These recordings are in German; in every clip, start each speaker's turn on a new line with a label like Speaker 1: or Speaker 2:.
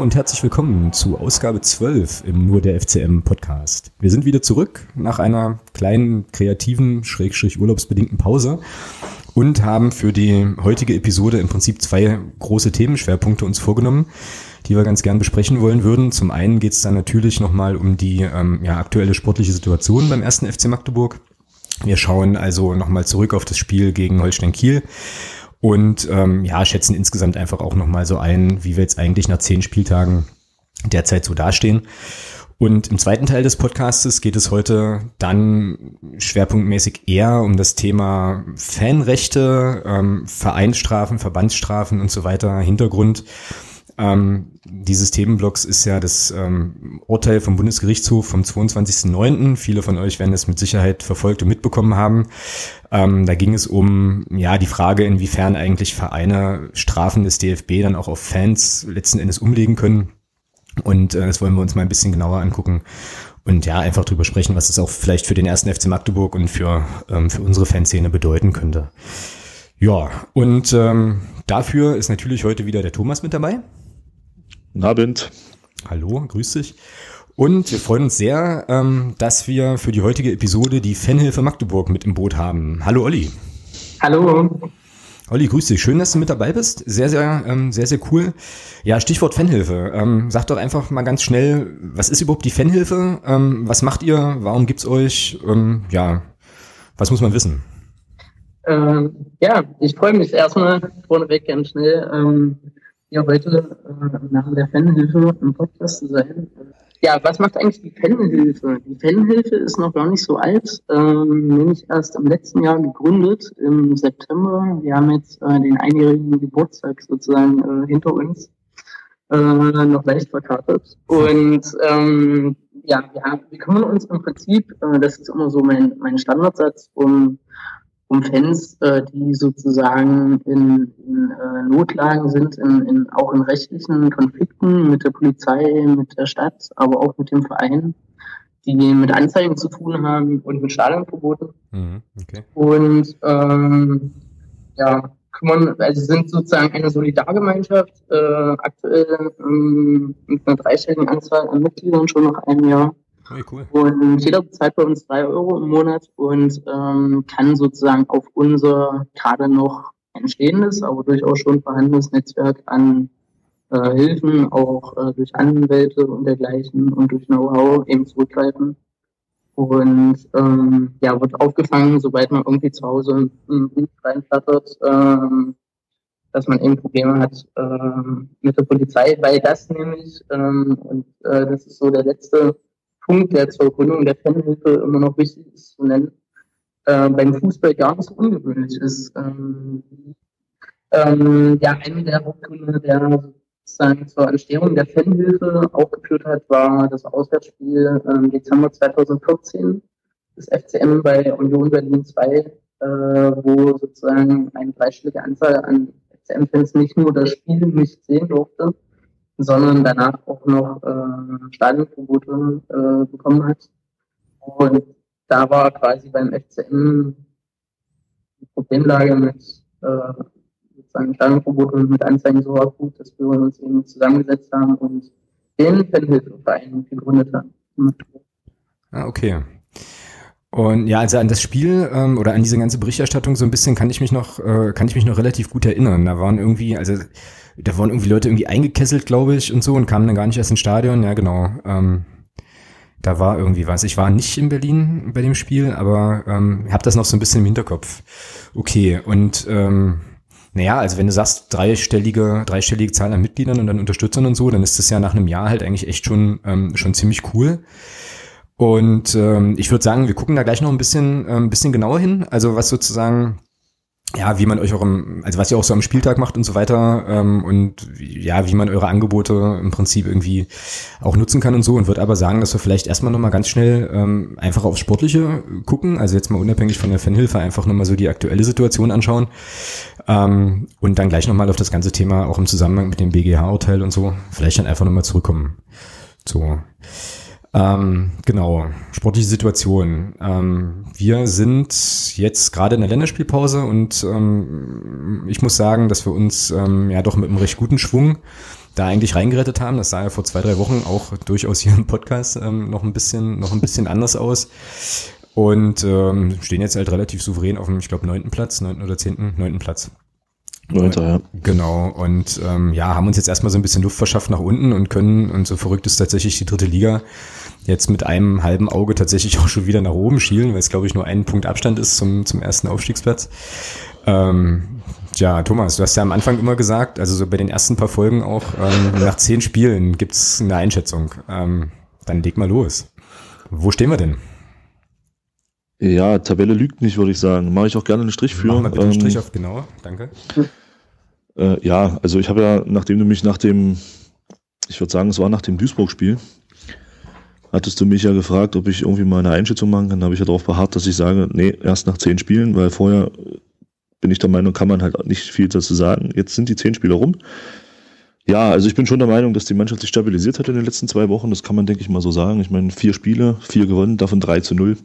Speaker 1: Und herzlich willkommen zu Ausgabe 12 im Nur der FCM Podcast. Wir sind wieder zurück nach einer kleinen kreativen, schrägstrich urlaubsbedingten Pause und haben für die heutige Episode im Prinzip zwei große Themenschwerpunkte uns vorgenommen, die wir ganz gern besprechen wollen würden. Zum einen geht es dann natürlich nochmal um die ähm, ja, aktuelle sportliche Situation beim ersten FC Magdeburg. Wir schauen also nochmal zurück auf das Spiel gegen Holstein Kiel und ähm, ja, schätzen insgesamt einfach auch nochmal so ein, wie wir jetzt eigentlich nach zehn Spieltagen derzeit so dastehen. Und im zweiten Teil des Podcastes geht es heute dann schwerpunktmäßig eher um das Thema Fanrechte, ähm, Vereinsstrafen, Verbandsstrafen und so weiter, Hintergrund. Ähm, dieses Themenblocks ist ja das ähm, Urteil vom Bundesgerichtshof vom 22.09. Viele von euch werden es mit Sicherheit verfolgt und mitbekommen haben. Ähm, da ging es um ja die Frage, inwiefern eigentlich Vereine Strafen des DFB dann auch auf Fans letzten Endes umlegen können. Und äh, das wollen wir uns mal ein bisschen genauer angucken und ja, einfach drüber sprechen, was es auch vielleicht für den ersten FC Magdeburg und für, ähm, für unsere Fanszene bedeuten könnte. Ja, und ähm, dafür ist natürlich heute wieder der Thomas mit dabei.
Speaker 2: Guten Abend.
Speaker 1: Hallo, grüß dich. Und wir freuen uns sehr, ähm, dass wir für die heutige Episode die Fanhilfe Magdeburg mit im Boot haben. Hallo Olli.
Speaker 3: Hallo.
Speaker 1: Olli, grüß dich. Schön, dass du mit dabei bist. Sehr, sehr, ähm, sehr, sehr cool. Ja, Stichwort Fanhilfe. Ähm, sag doch einfach mal ganz schnell, was ist überhaupt die Fanhilfe? Ähm, was macht ihr? Warum gibt's euch? Ähm, ja, was muss man wissen?
Speaker 3: Ähm, ja, ich freue mich erstmal vorneweg ganz schnell, ähm, hier heute äh, im Namen der Fanhilfe im Podcast zu sein. Ja, was macht eigentlich die Fanhilfe? Die Fanhilfe ist noch gar nicht so alt, ähm, nämlich erst im letzten Jahr gegründet, im September. Wir haben jetzt äh, den einjährigen Geburtstag sozusagen äh, hinter uns, äh, noch leicht verkartet. Und ähm, ja, wir, haben, wir kümmern uns im Prinzip, äh, das ist immer so mein, mein Standardsatz, um um Fans, äh, die sozusagen in, in äh, Notlagen sind, in, in, auch in rechtlichen Konflikten mit der Polizei, mit der Stadt, aber auch mit dem Verein, die mit Anzeigen zu tun haben und mit Stadionverboten. Mhm, okay. Und ähm, ja, kümmern, also sind sozusagen eine Solidargemeinschaft, äh, aktuell ähm, mit einer dreistelligen Anzahl an Mitgliedern schon nach einem Jahr. Okay, cool. Und jeder bezahlt bei uns drei Euro im Monat und ähm, kann sozusagen auf unser gerade noch entstehendes, aber durchaus schon vorhandenes Netzwerk an äh, Hilfen, auch äh, durch Anwälte und dergleichen und durch Know-how eben zurückgreifen. Und ähm, ja, wird aufgefangen, sobald man irgendwie zu Hause einen Brief reinflattert, ähm, dass man eben Probleme hat ähm, mit der Polizei, weil das nämlich, ähm, und äh, das ist so der letzte Punkt, der zur Gründung der Fanhilfe immer noch wichtig ist zu nennen, äh, beim Fußball gar nicht so ungewöhnlich ist. Ähm, ähm, ja, eine der Hauptgründe, der sozusagen zur Entstehung der Fanhilfe aufgeführt hat, war das Auswärtsspiel im Dezember 2014 des FCM bei Union Berlin 2, äh, wo sozusagen eine dreistellige Anzahl an FCM-Fans nicht nur das Spiel nicht sehen durfte, sondern danach auch noch äh, Stadionverbote äh, bekommen hat. Und da war quasi beim FCM die Problemlage mit äh, sozusagen Stadionverboten mit Anzeigen so akut, dass wir uns eben zusammengesetzt haben und den Fanhilfeverein gegründet haben.
Speaker 1: Ah, okay. Und ja, also an das Spiel ähm, oder an diese ganze Berichterstattung so ein bisschen kann ich mich noch, äh, kann ich mich noch relativ gut erinnern. Da waren irgendwie, also da waren irgendwie Leute irgendwie eingekesselt, glaube ich, und so und kamen dann gar nicht erst ins Stadion. Ja, genau. Ähm, da war irgendwie was. Ich war nicht in Berlin bei dem Spiel, aber ähm, habe das noch so ein bisschen im Hinterkopf. Okay, und ähm, naja, also wenn du sagst, dreistellige, dreistellige Zahl an Mitgliedern und dann Unterstützern und so, dann ist das ja nach einem Jahr halt eigentlich echt schon, ähm, schon ziemlich cool. Und ähm, ich würde sagen, wir gucken da gleich noch ein bisschen, äh, ein bisschen genauer hin. Also was sozusagen ja, wie man euch auch im, also was ihr auch so am Spieltag macht und so weiter ähm, und ja, wie man eure Angebote im Prinzip irgendwie auch nutzen kann und so und würde aber sagen, dass wir vielleicht erstmal nochmal ganz schnell ähm, einfach aufs Sportliche gucken, also jetzt mal unabhängig von der Fanhilfe einfach nochmal so die aktuelle Situation anschauen ähm, und dann gleich nochmal auf das ganze Thema auch im Zusammenhang mit dem BGH-Urteil und so vielleicht dann einfach nochmal zurückkommen. So. Ähm, genau, sportliche Situation. Ähm, wir sind jetzt gerade in der Länderspielpause und ähm, ich muss sagen, dass wir uns ähm, ja doch mit einem recht guten Schwung da eigentlich reingerettet haben. Das sah ja vor zwei, drei Wochen auch durchaus hier im Podcast ähm, noch ein bisschen, noch ein bisschen anders aus. Und ähm, stehen jetzt halt relativ souverän auf dem, ich glaube, neunten Platz, neunten oder zehnten, neunten Platz.
Speaker 2: Neunter, ja.
Speaker 1: Genau, und ähm, ja, haben uns jetzt erstmal so ein bisschen Luft verschafft nach unten und können, und so verrückt ist tatsächlich die dritte Liga, jetzt mit einem halben Auge tatsächlich auch schon wieder nach oben schielen, weil es, glaube ich, nur einen Punkt Abstand ist zum, zum ersten Aufstiegsplatz. Ähm, ja, Thomas, du hast ja am Anfang immer gesagt, also so bei den ersten paar Folgen auch, ähm, nach zehn Spielen gibt's eine Einschätzung. Ähm, dann leg mal los. Wo stehen wir denn?
Speaker 2: Ja, Tabelle lügt nicht, würde ich sagen. Mache ich auch gerne einen Strich für.
Speaker 1: Mach mal bitte einen Strich auf, genau, danke.
Speaker 2: Äh, ja, also ich habe ja, nachdem du mich nach dem, ich würde sagen, es war nach dem Duisburg-Spiel, hattest du mich ja gefragt, ob ich irgendwie mal eine Einschätzung machen kann. Da habe ich ja darauf beharrt, dass ich sage, nee, erst nach zehn Spielen, weil vorher bin ich der Meinung, kann man halt nicht viel dazu sagen. Jetzt sind die zehn Spiele rum. Ja, also ich bin schon der Meinung, dass die Mannschaft sich stabilisiert hat in den letzten zwei Wochen. Das kann man, denke ich mal, so sagen. Ich meine, vier Spiele, vier gewonnen, davon drei zu null.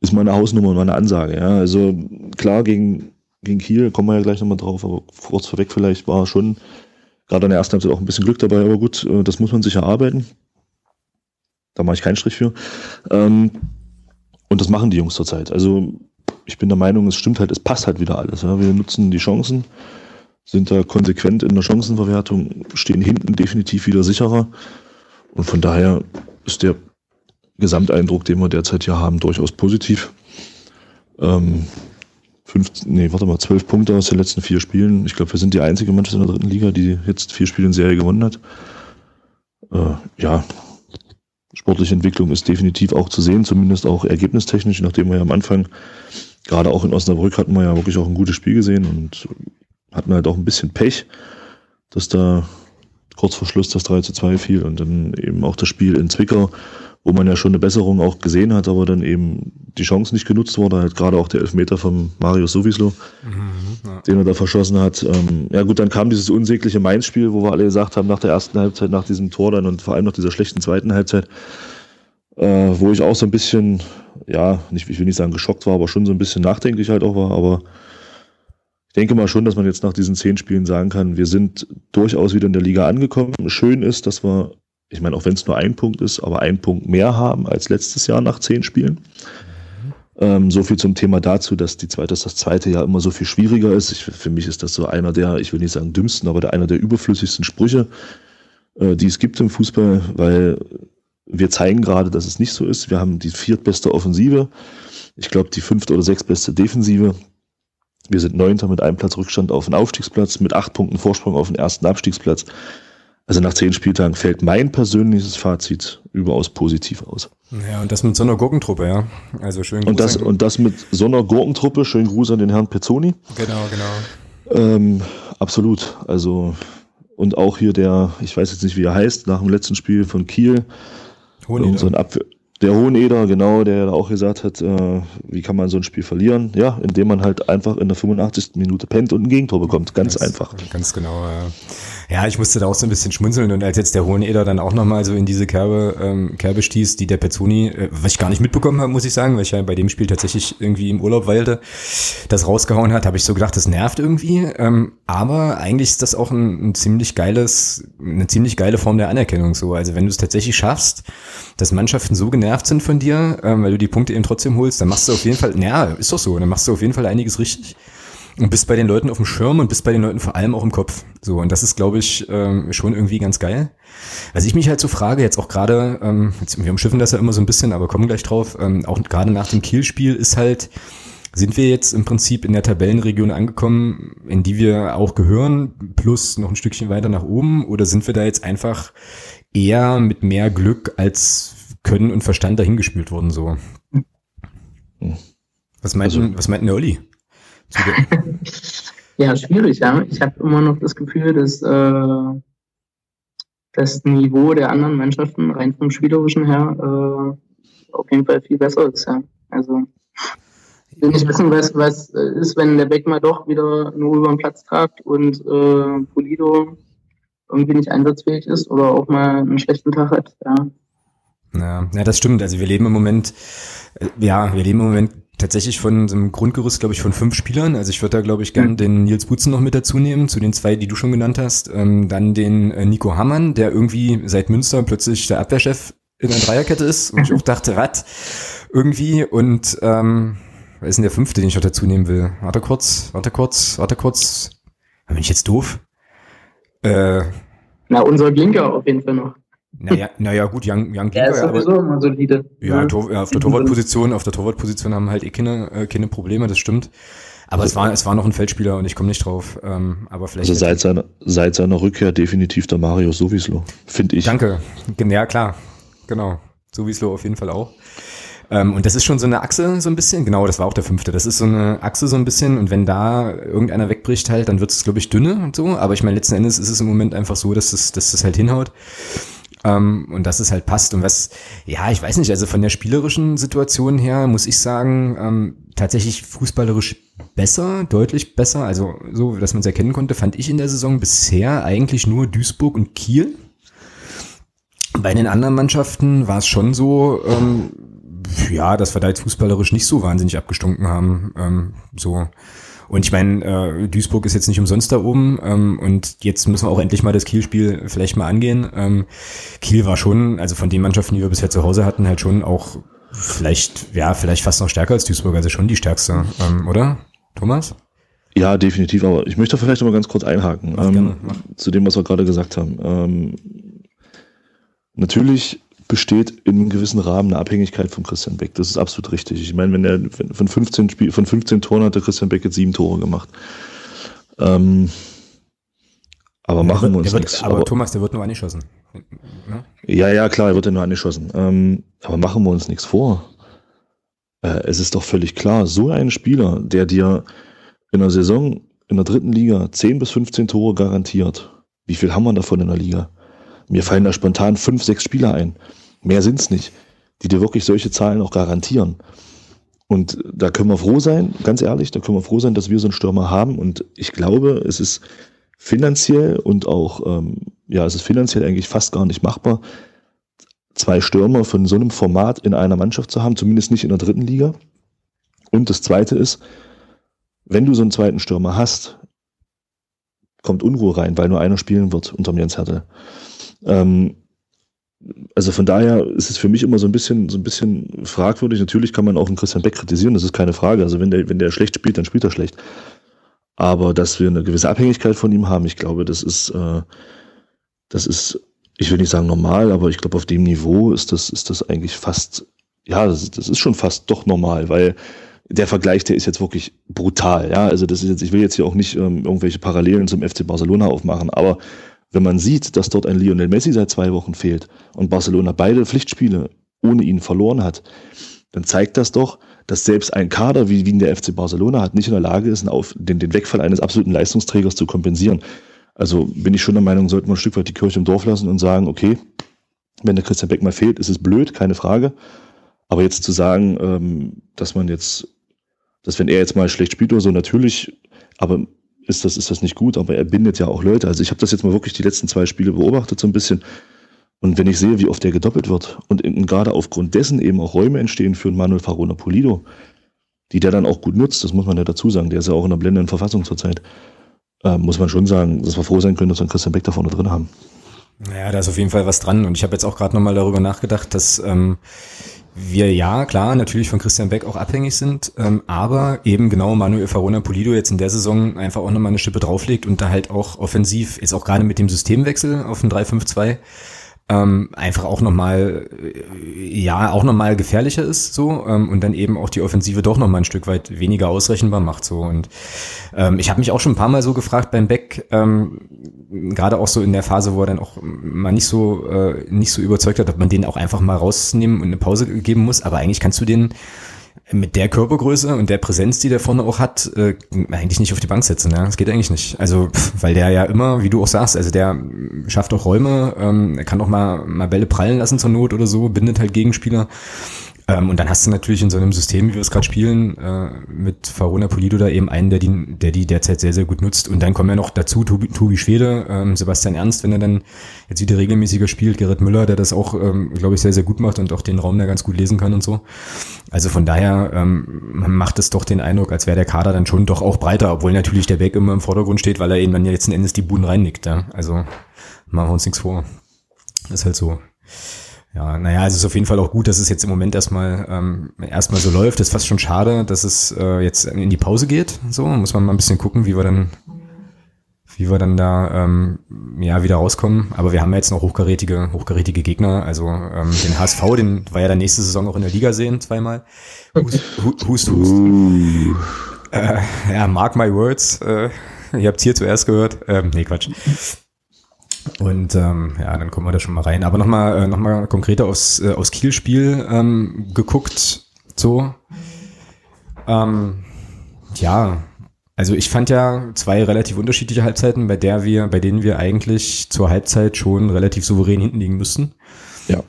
Speaker 2: Ist meine Hausnummer und meine Ansage. Ja, also klar, gegen, gegen Kiel kommen wir ja gleich nochmal drauf, aber kurz vorweg vielleicht war schon gerade in der ersten Halbzeit auch ein bisschen Glück dabei, aber gut, äh, das muss man sich erarbeiten. Da mache ich keinen Strich für. Ähm, und das machen die Jungs zurzeit. Also ich bin der Meinung, es stimmt halt, es passt halt wieder alles. Wir nutzen die Chancen, sind da konsequent in der Chancenverwertung, stehen hinten definitiv wieder sicherer. Und von daher ist der Gesamteindruck, den wir derzeit hier haben, durchaus positiv. Ähm, fünf, nee, warte mal, zwölf Punkte aus den letzten vier Spielen. Ich glaube, wir sind die einzige Mannschaft in der dritten Liga, die jetzt vier Spiele in Serie gewonnen hat. Äh, ja, sportliche Entwicklung ist definitiv auch zu sehen, zumindest auch ergebnistechnisch, nachdem wir ja am Anfang, gerade auch in Osnabrück, hatten wir ja wirklich auch ein gutes Spiel gesehen und hatten halt auch ein bisschen Pech, dass da kurz vor Schluss das 3 zu 2 fiel und dann eben auch das Spiel in Zwickau, wo man ja schon eine Besserung auch gesehen hat, aber dann eben die Chance nicht genutzt wurde, halt gerade auch der Elfmeter vom Mario Sowislo, mhm, ja. den er da verschossen hat. Ähm, ja gut, dann kam dieses unsägliche Mainz-Spiel, wo wir alle gesagt haben, nach der ersten Halbzeit, nach diesem Tor dann und vor allem nach dieser schlechten zweiten Halbzeit, äh, wo ich auch so ein bisschen, ja, nicht, ich will nicht sagen geschockt war, aber schon so ein bisschen nachdenklich halt auch war, aber ich denke mal schon, dass man jetzt nach diesen zehn Spielen sagen kann, wir sind durchaus wieder in der Liga angekommen. Schön ist, dass wir ich meine, auch wenn es nur ein Punkt ist, aber einen Punkt mehr haben als letztes Jahr nach zehn Spielen. Ähm, so viel zum Thema dazu, dass, die zweite, dass das zweite Jahr immer so viel schwieriger ist. Ich, für mich ist das so einer der, ich will nicht sagen dümmsten, aber der, einer der überflüssigsten Sprüche, äh, die es gibt im Fußball, weil wir zeigen gerade, dass es nicht so ist. Wir haben die viertbeste Offensive. Ich glaube, die fünfte oder sechstbeste Defensive. Wir sind Neunter mit einem Platz Rückstand auf den Aufstiegsplatz, mit acht Punkten Vorsprung auf den ersten Abstiegsplatz. Also nach zehn Spieltagen fällt mein persönliches Fazit überaus positiv aus.
Speaker 1: Ja, und das mit so einer Gurkentruppe, ja. Also schön
Speaker 2: und das, und das mit so einer Gurkentruppe, schönen Gruß an den Herrn Pezzoni.
Speaker 1: Genau, genau.
Speaker 2: Ähm, absolut. Also, und auch hier der, ich weiß jetzt nicht, wie er heißt, nach dem letzten Spiel von Kiel. Hoheneder. So Abwehr, der Hoheneder, genau, der auch gesagt hat, äh, wie kann man so ein Spiel verlieren? Ja, indem man halt einfach in der 85. Minute pennt und ein Gegentor bekommt. Ganz das, einfach.
Speaker 1: Ganz genau, ja. Ja, ich musste da auch so ein bisschen schmunzeln und als jetzt der Hoheneder dann auch nochmal so in diese Kerbe, ähm, Kerbe stieß, die der Pezzoni, äh, was ich gar nicht mitbekommen habe, muss ich sagen, weil ich ja bei dem Spiel tatsächlich irgendwie im Urlaub weilte, das rausgehauen hat, habe ich so gedacht, das nervt irgendwie. Ähm, aber eigentlich ist das auch ein, ein ziemlich geiles, eine ziemlich geile Form der Anerkennung so. Also wenn du es tatsächlich schaffst, dass Mannschaften so genervt sind von dir, ähm, weil du die Punkte eben trotzdem holst, dann machst du auf jeden Fall, naja, ist doch so, dann machst du auf jeden Fall einiges richtig und bist bei den Leuten auf dem Schirm und bist bei den Leuten vor allem auch im Kopf. So, und das ist, glaube ich, ähm, schon irgendwie ganz geil. Was ich mich halt so frage, jetzt auch gerade, ähm, jetzt, wir umschiffen das ja immer so ein bisschen, aber kommen gleich drauf, ähm, auch gerade nach dem Kiel-Spiel ist halt, sind wir jetzt im Prinzip in der Tabellenregion angekommen, in die wir auch gehören, plus noch ein Stückchen weiter nach oben, oder sind wir da jetzt einfach eher mit mehr Glück als Können und Verstand dahingespielt worden, so? Hm. Was meint, also, was meint denn der Olli?
Speaker 3: ja, schwierig, ja. Ich habe immer noch das Gefühl, dass äh, das Niveau der anderen Mannschaften rein vom Spielerischen her äh, auf jeden Fall viel besser ist, ja. Also ich will nicht wissen, was, was ist, wenn der Beck mal doch wieder nur über den Platz tragt und äh, Polido irgendwie nicht einsatzfähig ist oder auch mal einen schlechten Tag hat, ja.
Speaker 1: Ja, ja, das stimmt. Also wir leben im Moment, äh, ja, wir leben im Moment tatsächlich von so einem Grundgerüst, glaube ich, von fünf Spielern. Also ich würde da, glaube ich, gern mhm. den Nils Butzen noch mit dazu nehmen, zu den zwei, die du schon genannt hast. Ähm, dann den äh, Nico Hammann, der irgendwie seit Münster plötzlich der Abwehrchef in der Dreierkette ist. Und ich auch dachte, Rad irgendwie. Und ähm, wer ist denn der fünfte, den ich noch dazu nehmen will? Warte kurz, warte kurz, warte kurz. Bin ich jetzt doof?
Speaker 3: Äh, Na, unser Blinker auf jeden Fall noch.
Speaker 1: Naja, naja gut, Young, Young.
Speaker 3: Ja, ist sowieso aber, immer solide.
Speaker 1: Ja, Tor, ja auf der Torwartposition, auf der Torwartposition haben halt eh keine, äh, keine Probleme, das stimmt. Aber es war, es war noch ein Feldspieler und ich komme nicht drauf. Ähm, aber vielleicht.
Speaker 2: Also seit seiner, seit seiner Rückkehr definitiv der Mario Sowieslo, finde ich.
Speaker 1: Danke. Ja, klar. Genau. Sowieslo auf jeden Fall auch. Ähm, und das ist schon so eine Achse so ein bisschen, genau, das war auch der fünfte. Das ist so eine Achse so ein bisschen und wenn da irgendeiner wegbricht halt, dann wird es, glaube ich, dünne und so. Aber ich meine, letzten Endes ist es im Moment einfach so, dass das, dass das halt hinhaut. Ähm, und dass es halt passt. Und was, ja, ich weiß nicht, also von der spielerischen Situation her muss ich sagen, ähm, tatsächlich fußballerisch besser, deutlich besser. Also so, dass man es erkennen konnte, fand ich in der Saison bisher eigentlich nur Duisburg und Kiel. Bei den anderen Mannschaften war es schon so, ähm, ja, dass wir da jetzt fußballerisch nicht so wahnsinnig abgestunken haben. Ähm, so. Und ich meine, äh, Duisburg ist jetzt nicht umsonst da oben ähm, und jetzt müssen wir auch endlich mal das Kiel-Spiel vielleicht mal angehen. Ähm, Kiel war schon, also von den Mannschaften, die wir bisher zu Hause hatten, halt schon auch vielleicht, ja, vielleicht fast noch stärker als Duisburg, also schon die stärkste, ähm, oder? Thomas?
Speaker 2: Ja, definitiv, aber ich möchte vielleicht noch mal ganz kurz einhaken ähm, zu dem, was wir gerade gesagt haben. Ähm, natürlich besteht in einem gewissen Rahmen eine Abhängigkeit von Christian Beck. Das ist absolut richtig. Ich meine, wenn er von 15 Spiel, von 15 Toren hat der Christian Beck jetzt sieben Tore gemacht. Ähm, aber machen wir uns
Speaker 1: wird,
Speaker 2: nichts.
Speaker 1: Aber, aber, Thomas, der wird nur angeschossen.
Speaker 2: Ne? Ja, ja, klar, er wird ja nur angeschossen. Ähm, aber machen wir uns nichts vor. Äh, es ist doch völlig klar, so ein Spieler, der dir in der Saison in der dritten Liga 10 bis 15 Tore garantiert. Wie viel haben wir davon in der Liga? Mir fallen da spontan fünf, sechs Spieler ein. Mehr sind's nicht, die dir wirklich solche Zahlen auch garantieren. Und da können wir froh sein, ganz ehrlich, da können wir froh sein, dass wir so einen Stürmer haben. Und ich glaube, es ist finanziell und auch, ähm, ja, es ist finanziell eigentlich fast gar nicht machbar, zwei Stürmer von so einem Format in einer Mannschaft zu haben, zumindest nicht in der dritten Liga. Und das zweite ist, wenn du so einen zweiten Stürmer hast, kommt Unruhe rein, weil nur einer spielen wird unterm Jens Hertel. Ähm, also von daher ist es für mich immer so ein bisschen, so ein bisschen fragwürdig. Natürlich kann man auch einen Christian Beck kritisieren, das ist keine Frage. Also wenn der, wenn der schlecht spielt, dann spielt er schlecht. Aber dass wir eine gewisse Abhängigkeit von ihm haben, ich glaube, das ist, äh, das ist, ich will nicht sagen normal, aber ich glaube, auf dem Niveau ist das, ist das eigentlich fast, ja, das, das ist schon fast doch normal, weil der Vergleich, der ist jetzt wirklich brutal. Ja, also das ist jetzt, ich will jetzt hier auch nicht ähm, irgendwelche Parallelen zum FC Barcelona aufmachen, aber wenn man sieht, dass dort ein Lionel Messi seit zwei Wochen fehlt und Barcelona beide Pflichtspiele ohne ihn verloren hat, dann zeigt das doch, dass selbst ein Kader wie, wie der FC Barcelona hat, nicht in der Lage ist, den, den Wegfall eines absoluten Leistungsträgers zu kompensieren. Also bin ich schon der Meinung, sollten wir ein Stück weit die Kirche im Dorf lassen und sagen, okay, wenn der Christian Beck mal fehlt, ist es blöd, keine Frage. Aber jetzt zu sagen, ähm, dass man jetzt, dass wenn er jetzt mal schlecht spielt oder so, natürlich, aber ist das, ist das nicht gut, aber er bindet ja auch Leute. Also ich habe das jetzt mal wirklich die letzten zwei Spiele beobachtet so ein bisschen. Und wenn ich sehe, wie oft der gedoppelt wird und, gerade aufgrund dessen eben auch Räume entstehen für Manuel Farona Polido, die der dann auch gut nutzt, das muss man ja dazu sagen, der ist ja auch in der blendenden Verfassung zurzeit, äh, muss man schon sagen, dass wir froh sein können, dass wir einen Christian Beck da vorne drin haben.
Speaker 1: Ja, da ist auf jeden Fall was dran. Und ich habe jetzt auch gerade nochmal darüber nachgedacht, dass ähm, wir ja, klar, natürlich von Christian Beck auch abhängig sind, ähm, aber eben genau Manuel Farona Polido jetzt in der Saison einfach auch nochmal eine Schippe drauflegt und da halt auch offensiv ist auch gerade mit dem Systemwechsel auf ein 3-5-2 ähm, einfach auch nochmal, äh, ja, auch nochmal gefährlicher ist so ähm, und dann eben auch die Offensive doch nochmal ein Stück weit weniger ausrechenbar macht so. Und ähm, ich habe mich auch schon ein paar Mal so gefragt beim Beck, ähm, gerade auch so in der Phase, wo er dann auch mal nicht so äh, nicht so überzeugt hat, ob man den auch einfach mal rausnehmen und eine Pause geben muss, aber eigentlich kannst du den mit der Körpergröße und der Präsenz, die der vorne auch hat, äh, eigentlich nicht auf die Bank setzen. Ja? Das geht eigentlich nicht. Also, pff, weil der ja immer, wie du auch sagst, also der schafft auch Räume, ähm, er kann auch mal, mal Bälle prallen lassen zur Not oder so, bindet halt Gegenspieler. Ähm, und dann hast du natürlich in so einem System, wie wir es gerade spielen, äh, mit Farona Polido da eben einen, der die, der die derzeit sehr, sehr gut nutzt. Und dann kommen ja noch dazu Tobi, Tobi Schwede, ähm, Sebastian Ernst, wenn er dann jetzt wieder regelmäßiger spielt, Gerrit Müller, der das auch, ähm, glaube ich, sehr, sehr gut macht und auch den Raum da ganz gut lesen kann und so. Also von daher macht es doch den Eindruck, als wäre der Kader dann schon doch auch breiter, obwohl natürlich der Weg immer im Vordergrund steht, weil er eben dann ja letzten Endes die Buden reinnickt. Ja? Also machen wir uns nichts vor. ist halt so. Ja, naja, es ist auf jeden Fall auch gut, dass es jetzt im Moment erstmal ähm, erstmal so läuft. Das ist fast schon schade, dass es äh, jetzt in die Pause geht. So muss man mal ein bisschen gucken, wie wir dann, wie wir dann da ähm, ja wieder rauskommen. Aber wir haben ja jetzt noch hochkarätige, hochkarätige Gegner. Also ähm, den HSV, den war ja der nächste Saison auch in der Liga sehen zweimal. Hust, hust, hust. Uh. Äh, ja, mark my words. Äh, ihr habt hier zuerst gehört. Ähm, nee, Quatsch. Und ähm, ja, dann kommen wir da schon mal rein. Aber nochmal äh, noch mal konkreter aufs, äh, aufs Kiel-Spiel ähm, geguckt. So. Ähm, ja, also ich fand ja zwei relativ unterschiedliche Halbzeiten, bei der wir, bei denen wir eigentlich zur Halbzeit schon relativ souverän hinten liegen müssten.
Speaker 2: Ja,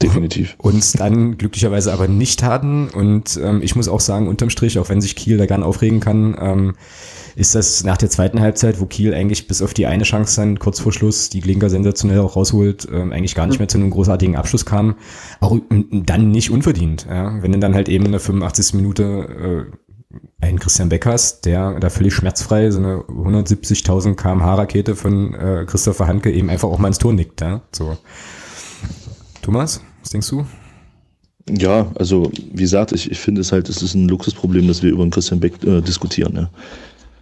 Speaker 2: definitiv.
Speaker 1: Uns dann glücklicherweise aber nicht hatten. Und ähm, ich muss auch sagen, unterm Strich, auch wenn sich Kiel da gern aufregen kann, ähm, ist das nach der zweiten Halbzeit, wo Kiel eigentlich bis auf die eine Chance dann kurz vor Schluss die Glinker sensationell auch rausholt, ähm, eigentlich gar nicht mehr zu einem großartigen Abschluss kam, auch dann nicht unverdient. Ja? Wenn du dann halt eben in der 85. Minute äh, einen Christian Beckers, der da völlig schmerzfrei so eine 170.000 kmh Rakete von äh, Christopher Hanke eben einfach auch mal ins Tor nickt. Ja? So. Thomas, was denkst du?
Speaker 2: Ja, also wie gesagt, ich, ich finde es halt, es ist ein Luxusproblem, dass wir über den Christian Beck äh, diskutieren. Ne?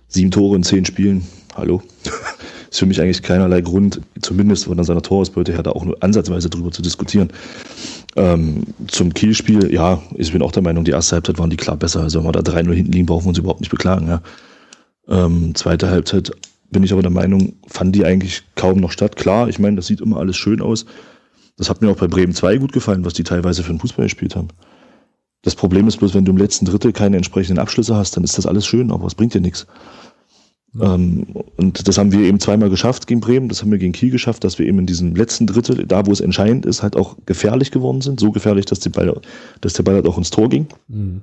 Speaker 2: Sieben Tore in zehn Spielen, hallo, ist für mich eigentlich keinerlei Grund, zumindest von seiner Torausbeute her, da auch nur ansatzweise drüber zu diskutieren. Ähm, zum Kielspiel, ja, ich bin auch der Meinung, die erste Halbzeit waren die klar besser. Also wenn wir da 3-0 hinten liegen, brauchen wir uns überhaupt nicht beklagen. Ja. Ähm, zweite Halbzeit bin ich aber der Meinung, fand die eigentlich kaum noch statt. Klar, ich meine, das sieht immer alles schön aus. Das hat mir auch bei Bremen 2 gut gefallen, was die teilweise für den Fußball gespielt haben. Das Problem ist bloß, wenn du im letzten Drittel keine entsprechenden Abschlüsse hast, dann ist das alles schön, aber es bringt dir nichts. Ähm, und das haben wir eben zweimal geschafft gegen Bremen, das haben wir gegen Kiel geschafft, dass wir eben in diesem letzten Drittel, da wo es entscheidend ist, halt auch gefährlich geworden sind. So gefährlich, dass, die Ball, dass der Ball halt auch ins Tor ging. Mhm.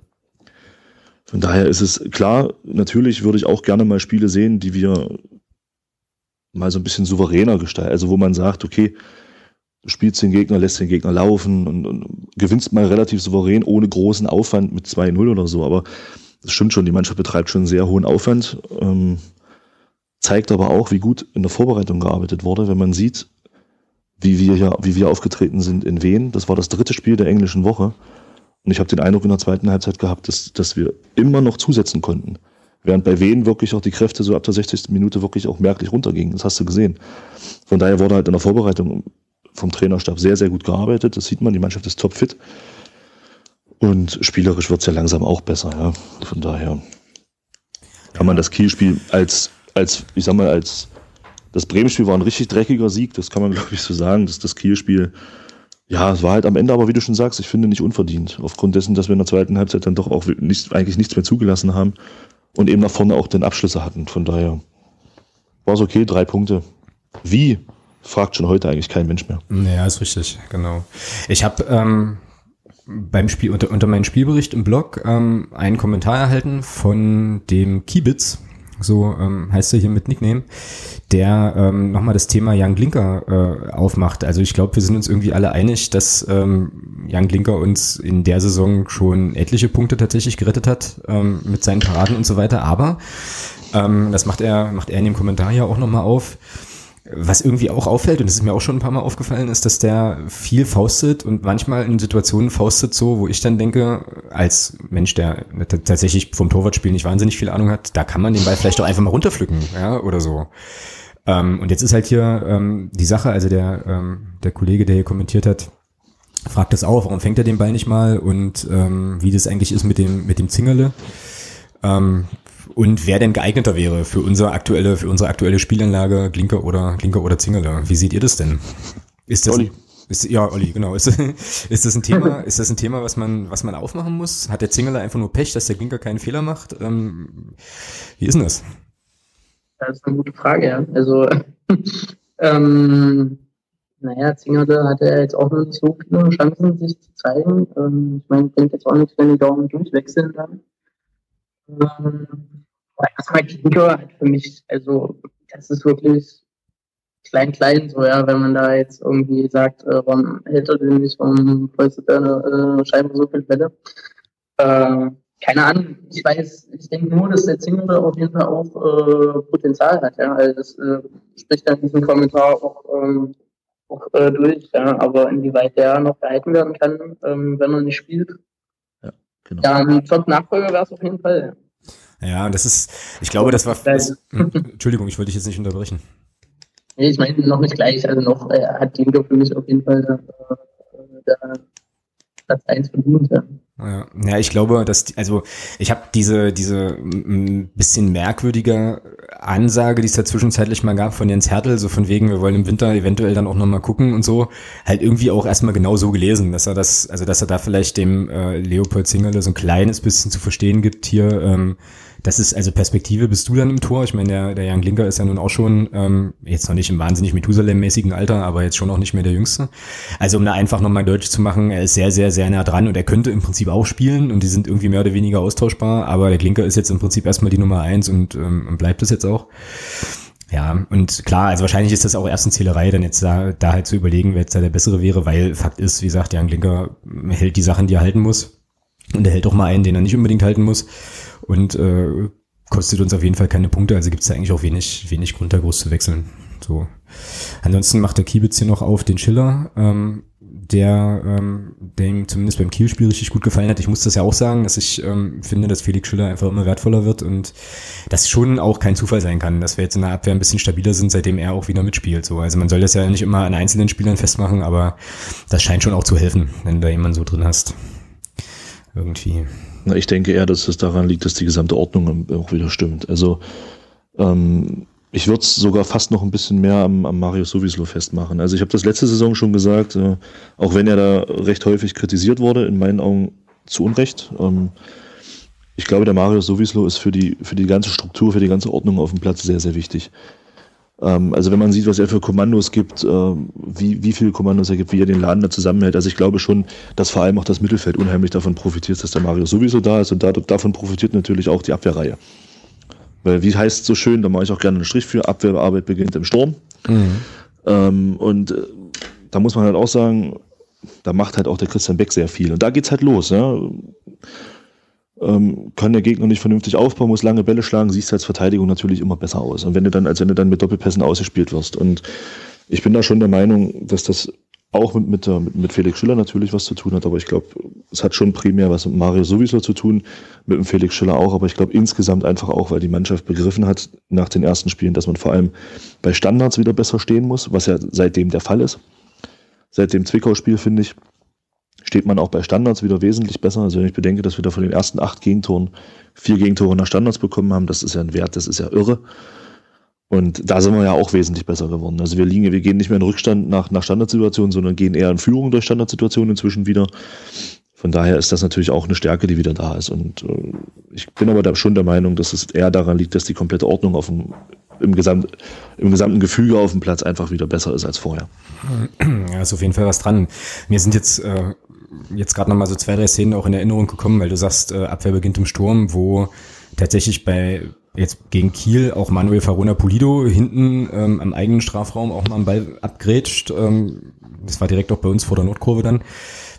Speaker 2: Von daher ist es klar, natürlich würde ich auch gerne mal Spiele sehen, die wir mal so ein bisschen souveräner gestalten. Also wo man sagt, okay, du spielst den Gegner, lässt den Gegner laufen und, und gewinnst mal relativ souverän ohne großen Aufwand mit 2-0 oder so. Aber das stimmt schon, die Mannschaft betreibt schon einen sehr hohen Aufwand. Ähm, zeigt aber auch, wie gut in der Vorbereitung gearbeitet wurde, wenn man sieht, wie wir hier, wie wir aufgetreten sind in Wien. Das war das dritte Spiel der englischen Woche. Und ich habe den Eindruck in der zweiten Halbzeit gehabt, dass, dass wir immer noch zusetzen konnten. Während bei Wien wirklich auch die Kräfte so ab der 60. Minute wirklich auch merklich runtergingen. Das hast du gesehen. Von daher wurde halt in der Vorbereitung vom Trainerstab sehr, sehr gut gearbeitet. Das sieht man, die Mannschaft ist topfit. Und spielerisch wird es ja langsam auch besser. Ja. Von daher kann man das Kielspiel als als, ich sag mal, als das Bremen-Spiel war ein richtig dreckiger Sieg, das kann man, glaube ich, so sagen. dass das Kiel-Spiel, ja, es war halt am Ende aber, wie du schon sagst, ich finde nicht unverdient. Aufgrund dessen, dass wir in der zweiten Halbzeit dann doch auch nicht, eigentlich nichts mehr zugelassen haben und eben nach vorne auch den Abschlüsse hatten. Von daher war es okay, drei Punkte. Wie? Fragt schon heute eigentlich kein Mensch mehr.
Speaker 1: Ja, ist richtig, genau. Ich habe ähm, beim Spiel unter, unter meinem Spielbericht im Blog ähm, einen Kommentar erhalten von dem Kiebitz, so ähm, heißt er hier mit Nickname, der ähm, nochmal das Thema Jan Glinker äh, aufmacht. Also ich glaube, wir sind uns irgendwie alle einig, dass ähm, Jan Glinker uns in der Saison schon etliche Punkte tatsächlich gerettet hat ähm, mit seinen Paraden und so weiter. Aber ähm, das macht er, macht er in dem Kommentar ja auch nochmal auf was irgendwie auch auffällt, und das ist mir auch schon ein paar Mal aufgefallen, ist, dass der viel faustet und manchmal in Situationen faustet so, wo ich dann denke, als Mensch, der tatsächlich vom Torwartspiel nicht wahnsinnig viel Ahnung hat, da kann man den Ball vielleicht doch einfach mal runterpflücken, ja, oder so. Ähm, und jetzt ist halt hier ähm, die Sache, also der, ähm, der Kollege, der hier kommentiert hat, fragt das auch, warum fängt er den Ball nicht mal und ähm, wie das eigentlich ist mit dem, mit dem Zingerle. Ähm, und wer denn geeigneter wäre für unsere aktuelle, für unsere aktuelle Spielanlage, Glinker oder Glinker oder Zingerle? Wie seht ihr das denn? Ist das Olli. Ist, ja, Olli, genau. Ist, ist das ein Thema, ist das ein Thema, was man, was man aufmachen muss? Hat der Zingerle einfach nur Pech, dass der Glinker keinen Fehler macht? Ähm, wie ist denn das?
Speaker 3: Das ist eine gute Frage, ja. Also, ähm, naja, Zingerle hatte ja jetzt auch noch nicht so viele Chancen, sich zu zeigen. Ähm, ich meine, ich denke jetzt auch nicht, wenn die Daumen durchwechseln dann. Ähm, erstmal Klinker halt für mich, also das ist wirklich klein, klein, so, ja, wenn man da jetzt irgendwie sagt, äh, warum hält er denn nicht, warum polstert er äh, scheinbar so viel Bälle. Äh, keine Ahnung, ich weiß, ich denke nur, dass der Zingle auf jeden Fall auch äh, Potenzial hat, ja. Also das äh, spricht dann diesen Kommentar auch, ähm, auch äh, durch, ja. Aber inwieweit der noch gehalten werden kann, ähm, wenn er nicht spielt. Ja, genau. Ja, ein Top-Nachfolger wäre es auf jeden Fall.
Speaker 1: Ja. Ja, das ist, ich glaube, das war. Das, Entschuldigung, ich wollte dich jetzt nicht unterbrechen.
Speaker 3: Nee, ich meine noch nicht gleich, also noch äh, hat Dingo für mich auf jeden Fall äh, der Platz 1 verdient, ja.
Speaker 1: Ja, ich glaube, dass also ich habe diese diese ein bisschen merkwürdige Ansage, die es da zwischenzeitlich mal gab von Jens Hertel, so von wegen, wir wollen im Winter eventuell dann auch noch mal gucken und so, halt irgendwie auch erstmal genau so gelesen, dass er das, also dass er da vielleicht dem äh, Leopold Zingerle so ein kleines bisschen zu verstehen gibt hier, ähm, das ist also Perspektive, bist du dann im Tor? Ich meine, der, der Jan Glinker ist ja nun auch schon, ähm, jetzt noch nicht im wahnsinnig Methusalem-mäßigen Alter, aber jetzt schon auch nicht mehr der Jüngste. Also um da einfach nochmal deutlich zu machen, er ist sehr, sehr, sehr nah dran und er könnte im Prinzip auch spielen und die sind irgendwie mehr oder weniger austauschbar, aber der Glinker ist jetzt im Prinzip erstmal die Nummer eins und, ähm, und bleibt es jetzt auch. Ja, und klar, also wahrscheinlich ist das auch erst eine Zählerei, dann jetzt da, da halt zu überlegen, wer jetzt da der Bessere wäre, weil Fakt ist, wie gesagt, Jan Glinker hält die Sachen, die er halten muss. Und er hält auch mal einen, den er nicht unbedingt halten muss und äh, kostet uns auf jeden Fall keine Punkte, also gibt es da eigentlich auch wenig, wenig Grund, da groß zu wechseln. So. Ansonsten macht der Kiebitz hier noch auf den Schiller, ähm, der, ähm, der ihm zumindest beim Kielspiel richtig gut gefallen hat. Ich muss das ja auch sagen, dass ich ähm, finde, dass Felix Schiller einfach immer wertvoller wird und das schon auch kein Zufall sein kann, dass wir jetzt in der Abwehr ein bisschen stabiler sind, seitdem er auch wieder mitspielt. So. Also man soll das ja nicht immer an einzelnen Spielern festmachen, aber das scheint schon auch zu helfen, wenn du da jemanden so drin hast. Irgendwie.
Speaker 2: Na, ich denke eher, dass es daran liegt, dass die gesamte Ordnung auch wieder stimmt. Also ähm, ich würde es sogar fast noch ein bisschen mehr am, am Mario Sowislo festmachen. Also ich habe das letzte Saison schon gesagt, äh, auch wenn er da recht häufig kritisiert wurde, in meinen Augen zu Unrecht. Ähm, ich glaube, der Mario Sowislo ist für die, für die ganze Struktur, für die ganze Ordnung auf dem Platz sehr, sehr wichtig. Ähm, also wenn man sieht, was er für Kommandos gibt, äh, wie, wie viele Kommandos er gibt, wie er den Laden da zusammenhält. Also ich glaube schon, dass vor allem auch das Mittelfeld unheimlich davon profitiert, dass der Mario sowieso da ist und da, davon profitiert natürlich auch die Abwehrreihe. Weil wie heißt es so schön, da mache ich auch gerne einen Strich für, Abwehrarbeit beginnt im Sturm. Mhm. Ähm, und äh, da muss man halt auch sagen, da macht halt auch der Christian Beck sehr viel. Und da geht's halt los. Ja ähm, kann der Gegner nicht vernünftig aufbauen, muss lange Bälle schlagen, siehst als Verteidigung natürlich immer besser aus. Und wenn du dann, als wenn du dann mit Doppelpässen ausgespielt wirst. Und ich bin da schon der Meinung, dass das auch mit, mit, mit, mit Felix Schiller natürlich was zu tun hat, aber ich glaube, es hat schon primär was mit Mario sowieso zu tun, mit dem Felix Schiller auch, aber ich glaube insgesamt einfach auch, weil die Mannschaft begriffen hat nach den ersten Spielen, dass man vor allem bei Standards wieder besser stehen muss, was ja seitdem der Fall ist. Seit dem Zwickau-Spiel, finde ich, steht man auch bei Standards wieder wesentlich besser. Also wenn ich bedenke, dass wir da von den ersten acht Gegentoren vier Gegentore nach Standards bekommen haben, das ist ja ein Wert, das ist ja irre. Und da sind wir ja auch wesentlich besser geworden. Also wir liegen, wir gehen nicht mehr in Rückstand nach, nach Standardsituationen, sondern gehen eher in Führung durch Standardsituationen inzwischen wieder. Von daher ist das natürlich auch eine Stärke, die wieder da ist. Und äh, ich bin aber da schon der Meinung, dass es eher daran liegt, dass die komplette Ordnung auf dem, im, Gesamt, im gesamten Gefüge auf dem Platz einfach wieder besser ist als vorher.
Speaker 1: Ja, ist auf jeden Fall was dran. Mir sind jetzt äh, jetzt gerade nochmal so zwei, drei Szenen auch in Erinnerung gekommen, weil du sagst, äh, Abwehr beginnt im Sturm, wo tatsächlich bei jetzt gegen Kiel auch Manuel Farona Pulido hinten ähm, am eigenen Strafraum auch mal einen Ball abgrätscht. Ähm, das war direkt auch bei uns vor der Nordkurve dann.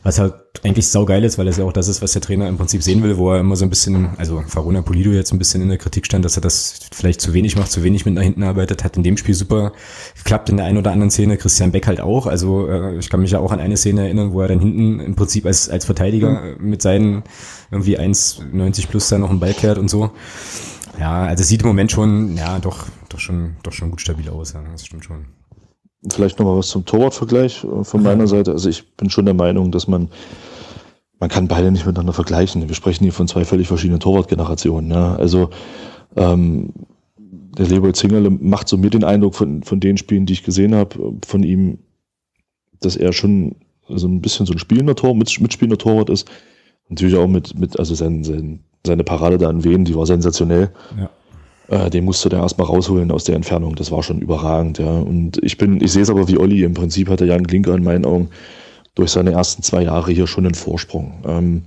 Speaker 1: Was halt eigentlich saugeil ist, weil es ja auch das ist, was der Trainer im Prinzip sehen will, wo er immer so ein bisschen, also Farona Polido jetzt ein bisschen in der Kritik stand, dass er das vielleicht zu wenig macht, zu wenig mit nach hinten arbeitet, hat in dem Spiel super geklappt, in der einen oder anderen Szene, Christian Beck halt auch, also äh, ich kann mich ja auch an eine Szene erinnern, wo er dann hinten im Prinzip als, als Verteidiger mhm. mit seinen irgendwie 1,90 plus da noch einen Ball kehrt und so. Ja, also es sieht im Moment schon, ja, doch, doch schon, doch schon gut stabil aus, ja, das stimmt schon.
Speaker 2: Vielleicht nochmal was zum Torwartvergleich äh, von meiner Seite. Also ich bin schon der Meinung, dass man, man kann beide nicht miteinander vergleichen. Wir sprechen hier von zwei völlig verschiedenen Torwartgenerationen. Ja. Also ähm, der Leopold Zingerle macht so mir den Eindruck von, von den Spielen, die ich gesehen habe, von ihm, dass er schon so ein bisschen so ein spielender Tor, mit, mitspielender Torwart ist. Natürlich auch mit, mit also sein, sein, seine Parade da an Wien, die war sensationell. Ja. Äh, den musste der erstmal rausholen aus der Entfernung. Das war schon überragend, ja. Und ich bin, ich sehe es aber wie Olli, im Prinzip hat der Jan Klinker in meinen Augen durch seine ersten zwei Jahre hier schon einen Vorsprung. Ähm,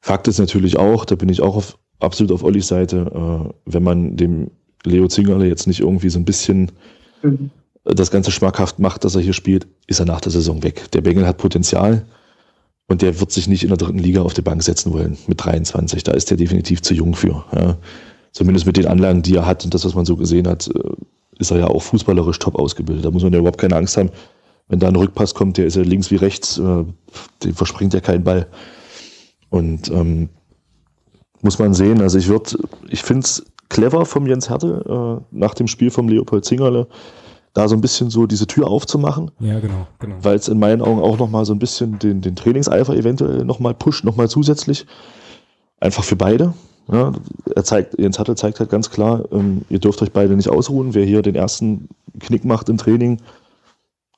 Speaker 2: Fakt ist natürlich auch, da bin ich auch auf, absolut auf Ollis Seite, äh, wenn man dem Leo Zingerle jetzt nicht irgendwie so ein bisschen mhm. das Ganze schmackhaft macht, dass er hier spielt, ist er nach der Saison weg. Der Bengel hat Potenzial und der wird sich nicht in der dritten Liga auf die Bank setzen wollen mit 23. Da ist er definitiv zu jung für. Ja. Zumindest mit den Anlagen, die er hat und das, was man so gesehen hat, äh, ist er ja auch fußballerisch top ausgebildet. Da muss man ja überhaupt keine Angst haben, wenn da ein Rückpass kommt, der ist ja links wie rechts, äh, dem verspringt ja kein Ball. Und ähm, muss man sehen, also ich würde, ich finde es clever vom Jens Härte, äh, nach dem Spiel vom Leopold Zingerle, da so ein bisschen so diese Tür aufzumachen.
Speaker 1: Ja, genau, genau.
Speaker 2: Weil es in meinen Augen auch nochmal so ein bisschen den, den Trainingseifer eventuell nochmal pusht, nochmal zusätzlich. Einfach für beide. Ja, er zeigt, Jens Hattel zeigt halt ganz klar, ähm, ihr dürft euch beide nicht ausruhen. Wer hier den ersten Knick macht im Training,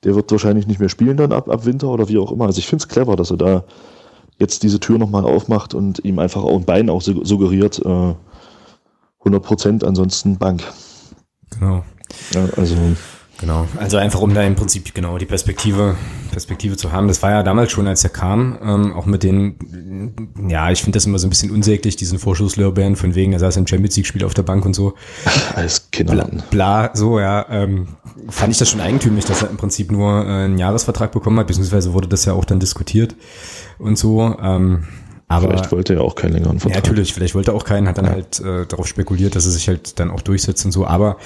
Speaker 2: der wird wahrscheinlich nicht mehr spielen dann ab, ab Winter oder wie auch immer. Also ich finde es clever, dass er da jetzt diese Tür nochmal aufmacht und ihm einfach auch ein Bein auch suggeriert, äh, 100 Prozent, ansonsten Bank.
Speaker 1: Genau.
Speaker 2: Ja, also
Speaker 1: Genau, also einfach um da im Prinzip genau die Perspektive, Perspektive zu haben. Das war ja damals schon, als er kam, ähm, auch mit den, ja, ich finde das immer so ein bisschen unsäglich, diesen Vorschusslorbeeren von wegen, er saß im Champions League Spiel auf der Bank und so.
Speaker 2: Als Kinder.
Speaker 1: Bla, bla, so, ja, ähm, fand ich das schon eigentümlich, dass er im Prinzip nur äh, einen Jahresvertrag bekommen hat, beziehungsweise wurde das ja auch dann diskutiert und so. Ähm, aber,
Speaker 2: vielleicht wollte er auch keinen längeren
Speaker 1: Vertrag. Ja, natürlich, vielleicht wollte er auch keinen, hat dann ja. halt äh, darauf spekuliert, dass er sich halt dann auch durchsetzt und so. Aber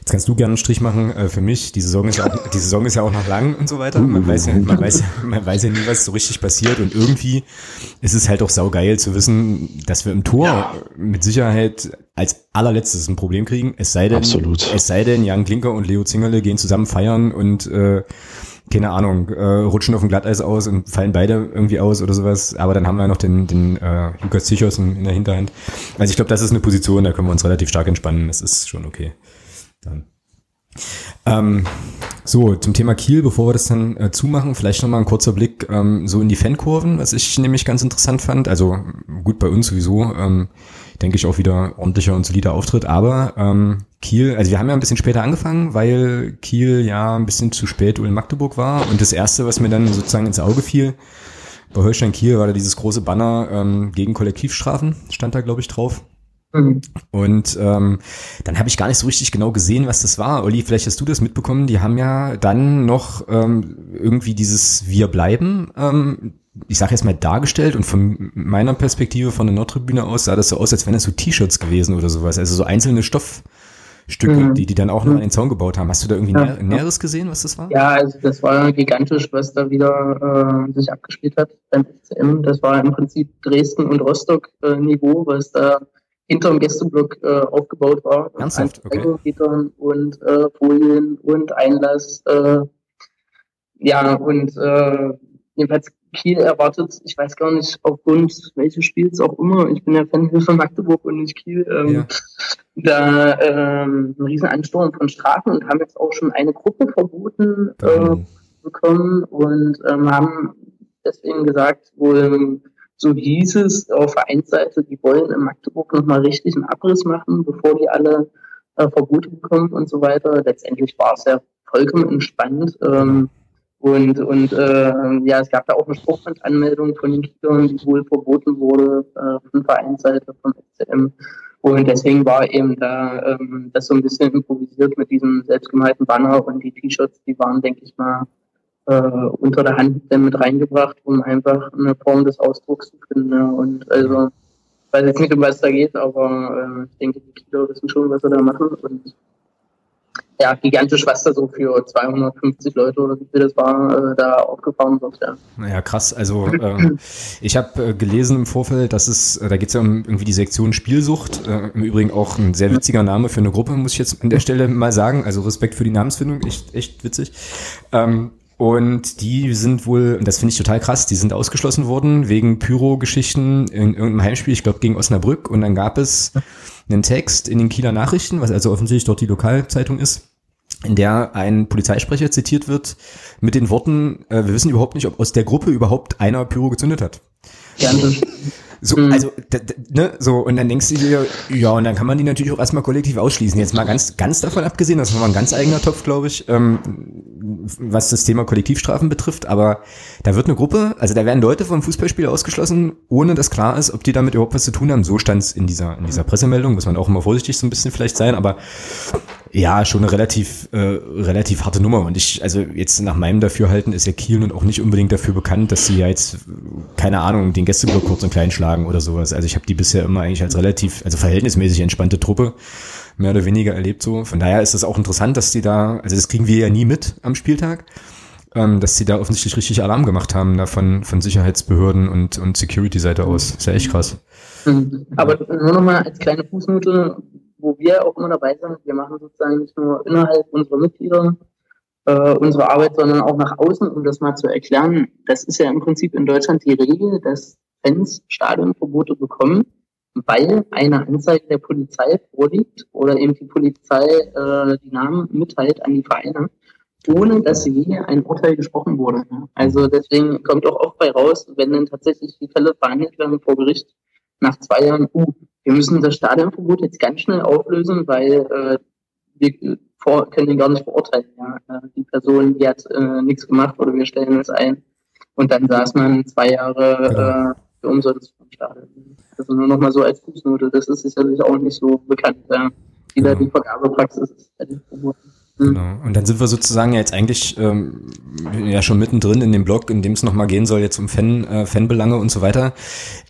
Speaker 1: jetzt kannst du gerne einen Strich machen äh, für mich. Die Saison ist ja auch, die Saison ist ja auch noch lang und so weiter. Man weiß ja, man weiß, man weiß ja nie, was so richtig passiert. Und irgendwie ist es halt auch saugeil zu wissen, dass wir im Tor ja. mit Sicherheit als allerletztes ein Problem kriegen. Es sei denn,
Speaker 2: Absolut.
Speaker 1: es sei denn, Jan Klinker und Leo Zingerle gehen zusammen feiern und äh, keine Ahnung, äh, rutschen auf dem Glatteis aus und fallen beide irgendwie aus oder sowas. Aber dann haben wir noch den, den äh, Lukas Zichos in, in der Hinterhand. Also ich glaube, das ist eine Position, da können wir uns relativ stark entspannen. Das ist schon okay. Dann. Ähm, so, zum Thema Kiel, bevor wir das dann äh, zumachen, vielleicht nochmal ein kurzer Blick ähm, so in die Fankurven, was ich nämlich ganz interessant fand. Also gut, bei uns sowieso. Ähm, denke ich, auch wieder ordentlicher und solider Auftritt. Aber ähm, Kiel, also wir haben ja ein bisschen später angefangen, weil Kiel ja ein bisschen zu spät in Magdeburg war. Und das Erste, was mir dann sozusagen ins Auge fiel, bei Holstein Kiel war da dieses große Banner ähm, gegen Kollektivstrafen, stand da, glaube ich, drauf. Mhm. Und ähm, dann habe ich gar nicht so richtig genau gesehen, was das war. Olli, vielleicht hast du das mitbekommen. Die haben ja dann noch ähm, irgendwie dieses Wir bleiben ähm, ich sage jetzt mal dargestellt und von meiner Perspektive von der Nordtribüne aus sah das so aus, als wären das so T-Shirts gewesen oder sowas. Also so einzelne Stoffstücke, mhm. die die dann auch noch an den Zaun gebaut haben. Hast du da irgendwie ja. Näheres gesehen, was das war?
Speaker 3: Ja, also das war gigantisch, was da wieder äh, sich abgespielt hat beim FCM. Das war im Prinzip Dresden und Rostock äh, Niveau, was da hinterm Gästeblock äh, aufgebaut war.
Speaker 1: Ernsthaft? Okay.
Speaker 3: Gittern und äh, Folien und Einlass. Äh, ja, und äh, jedenfalls Kiel erwartet, ich weiß gar nicht, aufgrund welches Spiels auch immer, ich bin ja Fan von Magdeburg und nicht Kiel, ähm, ja. da ähm, einen riesen Ansturm von Strafen und haben jetzt auch schon eine Gruppe verboten äh, bekommen und ähm, haben deswegen gesagt, wohl so hieß es auf Vereinsseite, die wollen in Magdeburg nochmal richtig einen Abriss machen, bevor die alle äh, Verbote bekommen und so weiter. Letztendlich war es ja vollkommen entspannt. Ähm, und, und äh, ja, es gab da auch eine Spruchbandanmeldung von den Kindern, die wohl verboten wurde äh, von Vereinsseite von FCM. Und deswegen war eben da ähm, das so ein bisschen improvisiert mit diesem selbstgemalten Banner und die T-Shirts, die waren, denke ich mal, äh, unter der Hand dann mit reingebracht, um einfach eine Form des Ausdrucks zu finden. Ne? Und also, ich weiß jetzt nicht, um was da geht, aber äh, ich denke, die Kieler wissen schon, was sie da machen. Und ja, gigantisch, was da so für 250 Leute oder wie viel das war, äh, da aufgefahren wird. Ja.
Speaker 1: Naja, krass. Also äh, ich habe äh, gelesen im Vorfeld, dass es, äh, da geht es ja um irgendwie die Sektion Spielsucht. Äh, Im Übrigen auch ein sehr witziger Name für eine Gruppe, muss ich jetzt an der Stelle mal sagen. Also Respekt für die Namensfindung, echt, echt witzig. Ähm, und die sind wohl, und das finde ich total krass, die sind ausgeschlossen worden wegen Pyro-Geschichten in irgendeinem Heimspiel, ich glaube gegen Osnabrück. Und dann gab es einen Text in den Kieler Nachrichten, was also offensichtlich dort die Lokalzeitung ist, in der ein Polizeisprecher zitiert wird mit den Worten, äh, wir wissen überhaupt nicht, ob aus der Gruppe überhaupt einer Pyro gezündet hat.
Speaker 3: Gerne.
Speaker 1: So, mhm. also, ne, so, und dann denkst du dir, ja, und dann kann man die natürlich auch erstmal kollektiv ausschließen. Jetzt mal ganz, ganz davon abgesehen, das ist nochmal ein ganz eigener Topf, glaube ich, ähm, was das Thema Kollektivstrafen betrifft, aber da wird eine Gruppe, also da werden Leute vom Fußballspiel ausgeschlossen, ohne dass klar ist, ob die damit überhaupt was zu tun haben. So stand es in dieser, in dieser Pressemeldung, muss man auch immer vorsichtig so ein bisschen vielleicht sein, aber ja, schon eine relativ, äh, relativ harte Nummer. Und ich, also jetzt nach meinem Dafürhalten ist ja Kiel nun auch nicht unbedingt dafür bekannt, dass sie ja jetzt, keine Ahnung, den Gästeblock kurz und klein schlagen oder sowas. Also ich habe die bisher immer eigentlich als relativ, also verhältnismäßig entspannte Truppe mehr oder weniger erlebt so. Von daher ist es auch interessant, dass die da, also das kriegen wir ja nie mit am Spieltag, ähm, dass sie da offensichtlich richtig Alarm gemacht haben, da von, von Sicherheitsbehörden und, und Security-Seite aus. Ist ja echt krass.
Speaker 3: Mhm. Aber nur nochmal als kleine Fußnote, wo wir auch immer dabei sind. Wir machen sozusagen nicht nur innerhalb unserer Mitglieder äh, unsere Arbeit, sondern auch nach außen, um das mal zu erklären. Das ist ja im Prinzip in Deutschland die Regel, dass Fans Stadionverbote bekommen, weil eine Anzeige der Polizei vorliegt oder eben die Polizei äh, die Namen mitteilt an die Vereine, ohne dass je ein Urteil gesprochen wurde. Also deswegen kommt auch oft bei raus, wenn dann tatsächlich die Fälle verhandelt werden vor Gericht, nach zwei Jahren, uh, wir müssen das Stadionverbot jetzt ganz schnell auflösen, weil äh, wir vor, können ihn gar nicht verurteilen. Ja. Äh, die Person, die hat äh, nichts gemacht oder wir stellen es ein. Und dann saß man zwei Jahre genau. äh, für umsonst vom Stadion. Also nur nochmal so als Fußnote, das ist sicherlich auch nicht so bekannt, ja. wie genau. da die Vergabepraxis ist bei den Verboten.
Speaker 1: Hm. Genau. Und dann sind wir sozusagen jetzt eigentlich ähm, ja schon mittendrin in dem Blog, in dem es nochmal gehen soll, jetzt um Fan, äh, Fanbelange und so weiter.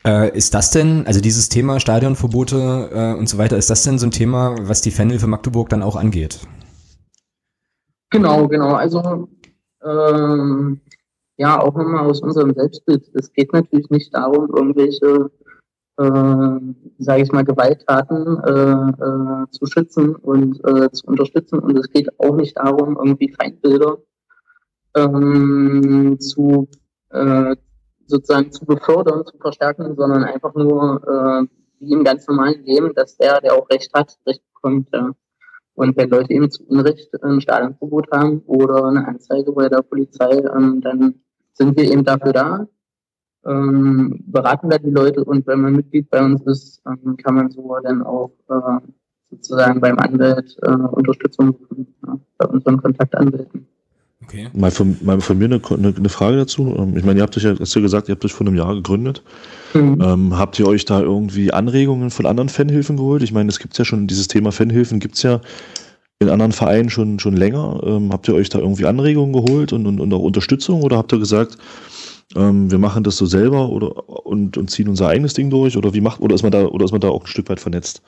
Speaker 1: Äh, ist das denn, also dieses Thema Stadionverbote äh, und so weiter, ist das denn so ein Thema, was die Fanhilfe Magdeburg dann auch angeht?
Speaker 3: Genau, genau. Also ähm, ja, auch nochmal aus unserem Selbstbild. Es geht natürlich nicht darum, irgendwelche äh, sage ich mal, Gewalttaten äh, äh, zu schützen und äh, zu unterstützen. Und es geht auch nicht darum, irgendwie Feindbilder ähm, zu äh, sozusagen zu befördern, zu verstärken, sondern einfach nur äh, wie im ganz normalen Leben, dass der, der auch Recht hat, Recht bekommt. Ja. Und wenn Leute eben zu Unrecht ein Stadionverbot haben oder eine Anzeige bei der Polizei, ähm, dann sind wir eben dafür da, ähm, beraten wir die Leute und wenn man Mitglied bei uns ist, ähm, kann man so dann auch äh, sozusagen beim Anwalt äh, Unterstützung ja, bei unseren Kontaktanwälten.
Speaker 2: Okay. Mal von, mal von mir eine, eine, Frage dazu. Ähm, ich meine, ihr habt euch ja, hast ja gesagt, ihr habt euch vor einem Jahr gegründet. Mhm. Ähm, habt ihr euch da irgendwie Anregungen von anderen Fanhilfen geholt? Ich meine, es gibt ja schon, dieses Thema Fanhilfen gibt es ja in anderen Vereinen schon, schon länger. Ähm, habt ihr euch da irgendwie Anregungen geholt und, und, und auch Unterstützung oder habt ihr gesagt, ähm, wir machen das so selber oder und, und ziehen unser eigenes Ding durch oder wie macht oder ist man da oder ist man da auch ein Stück weit vernetzt?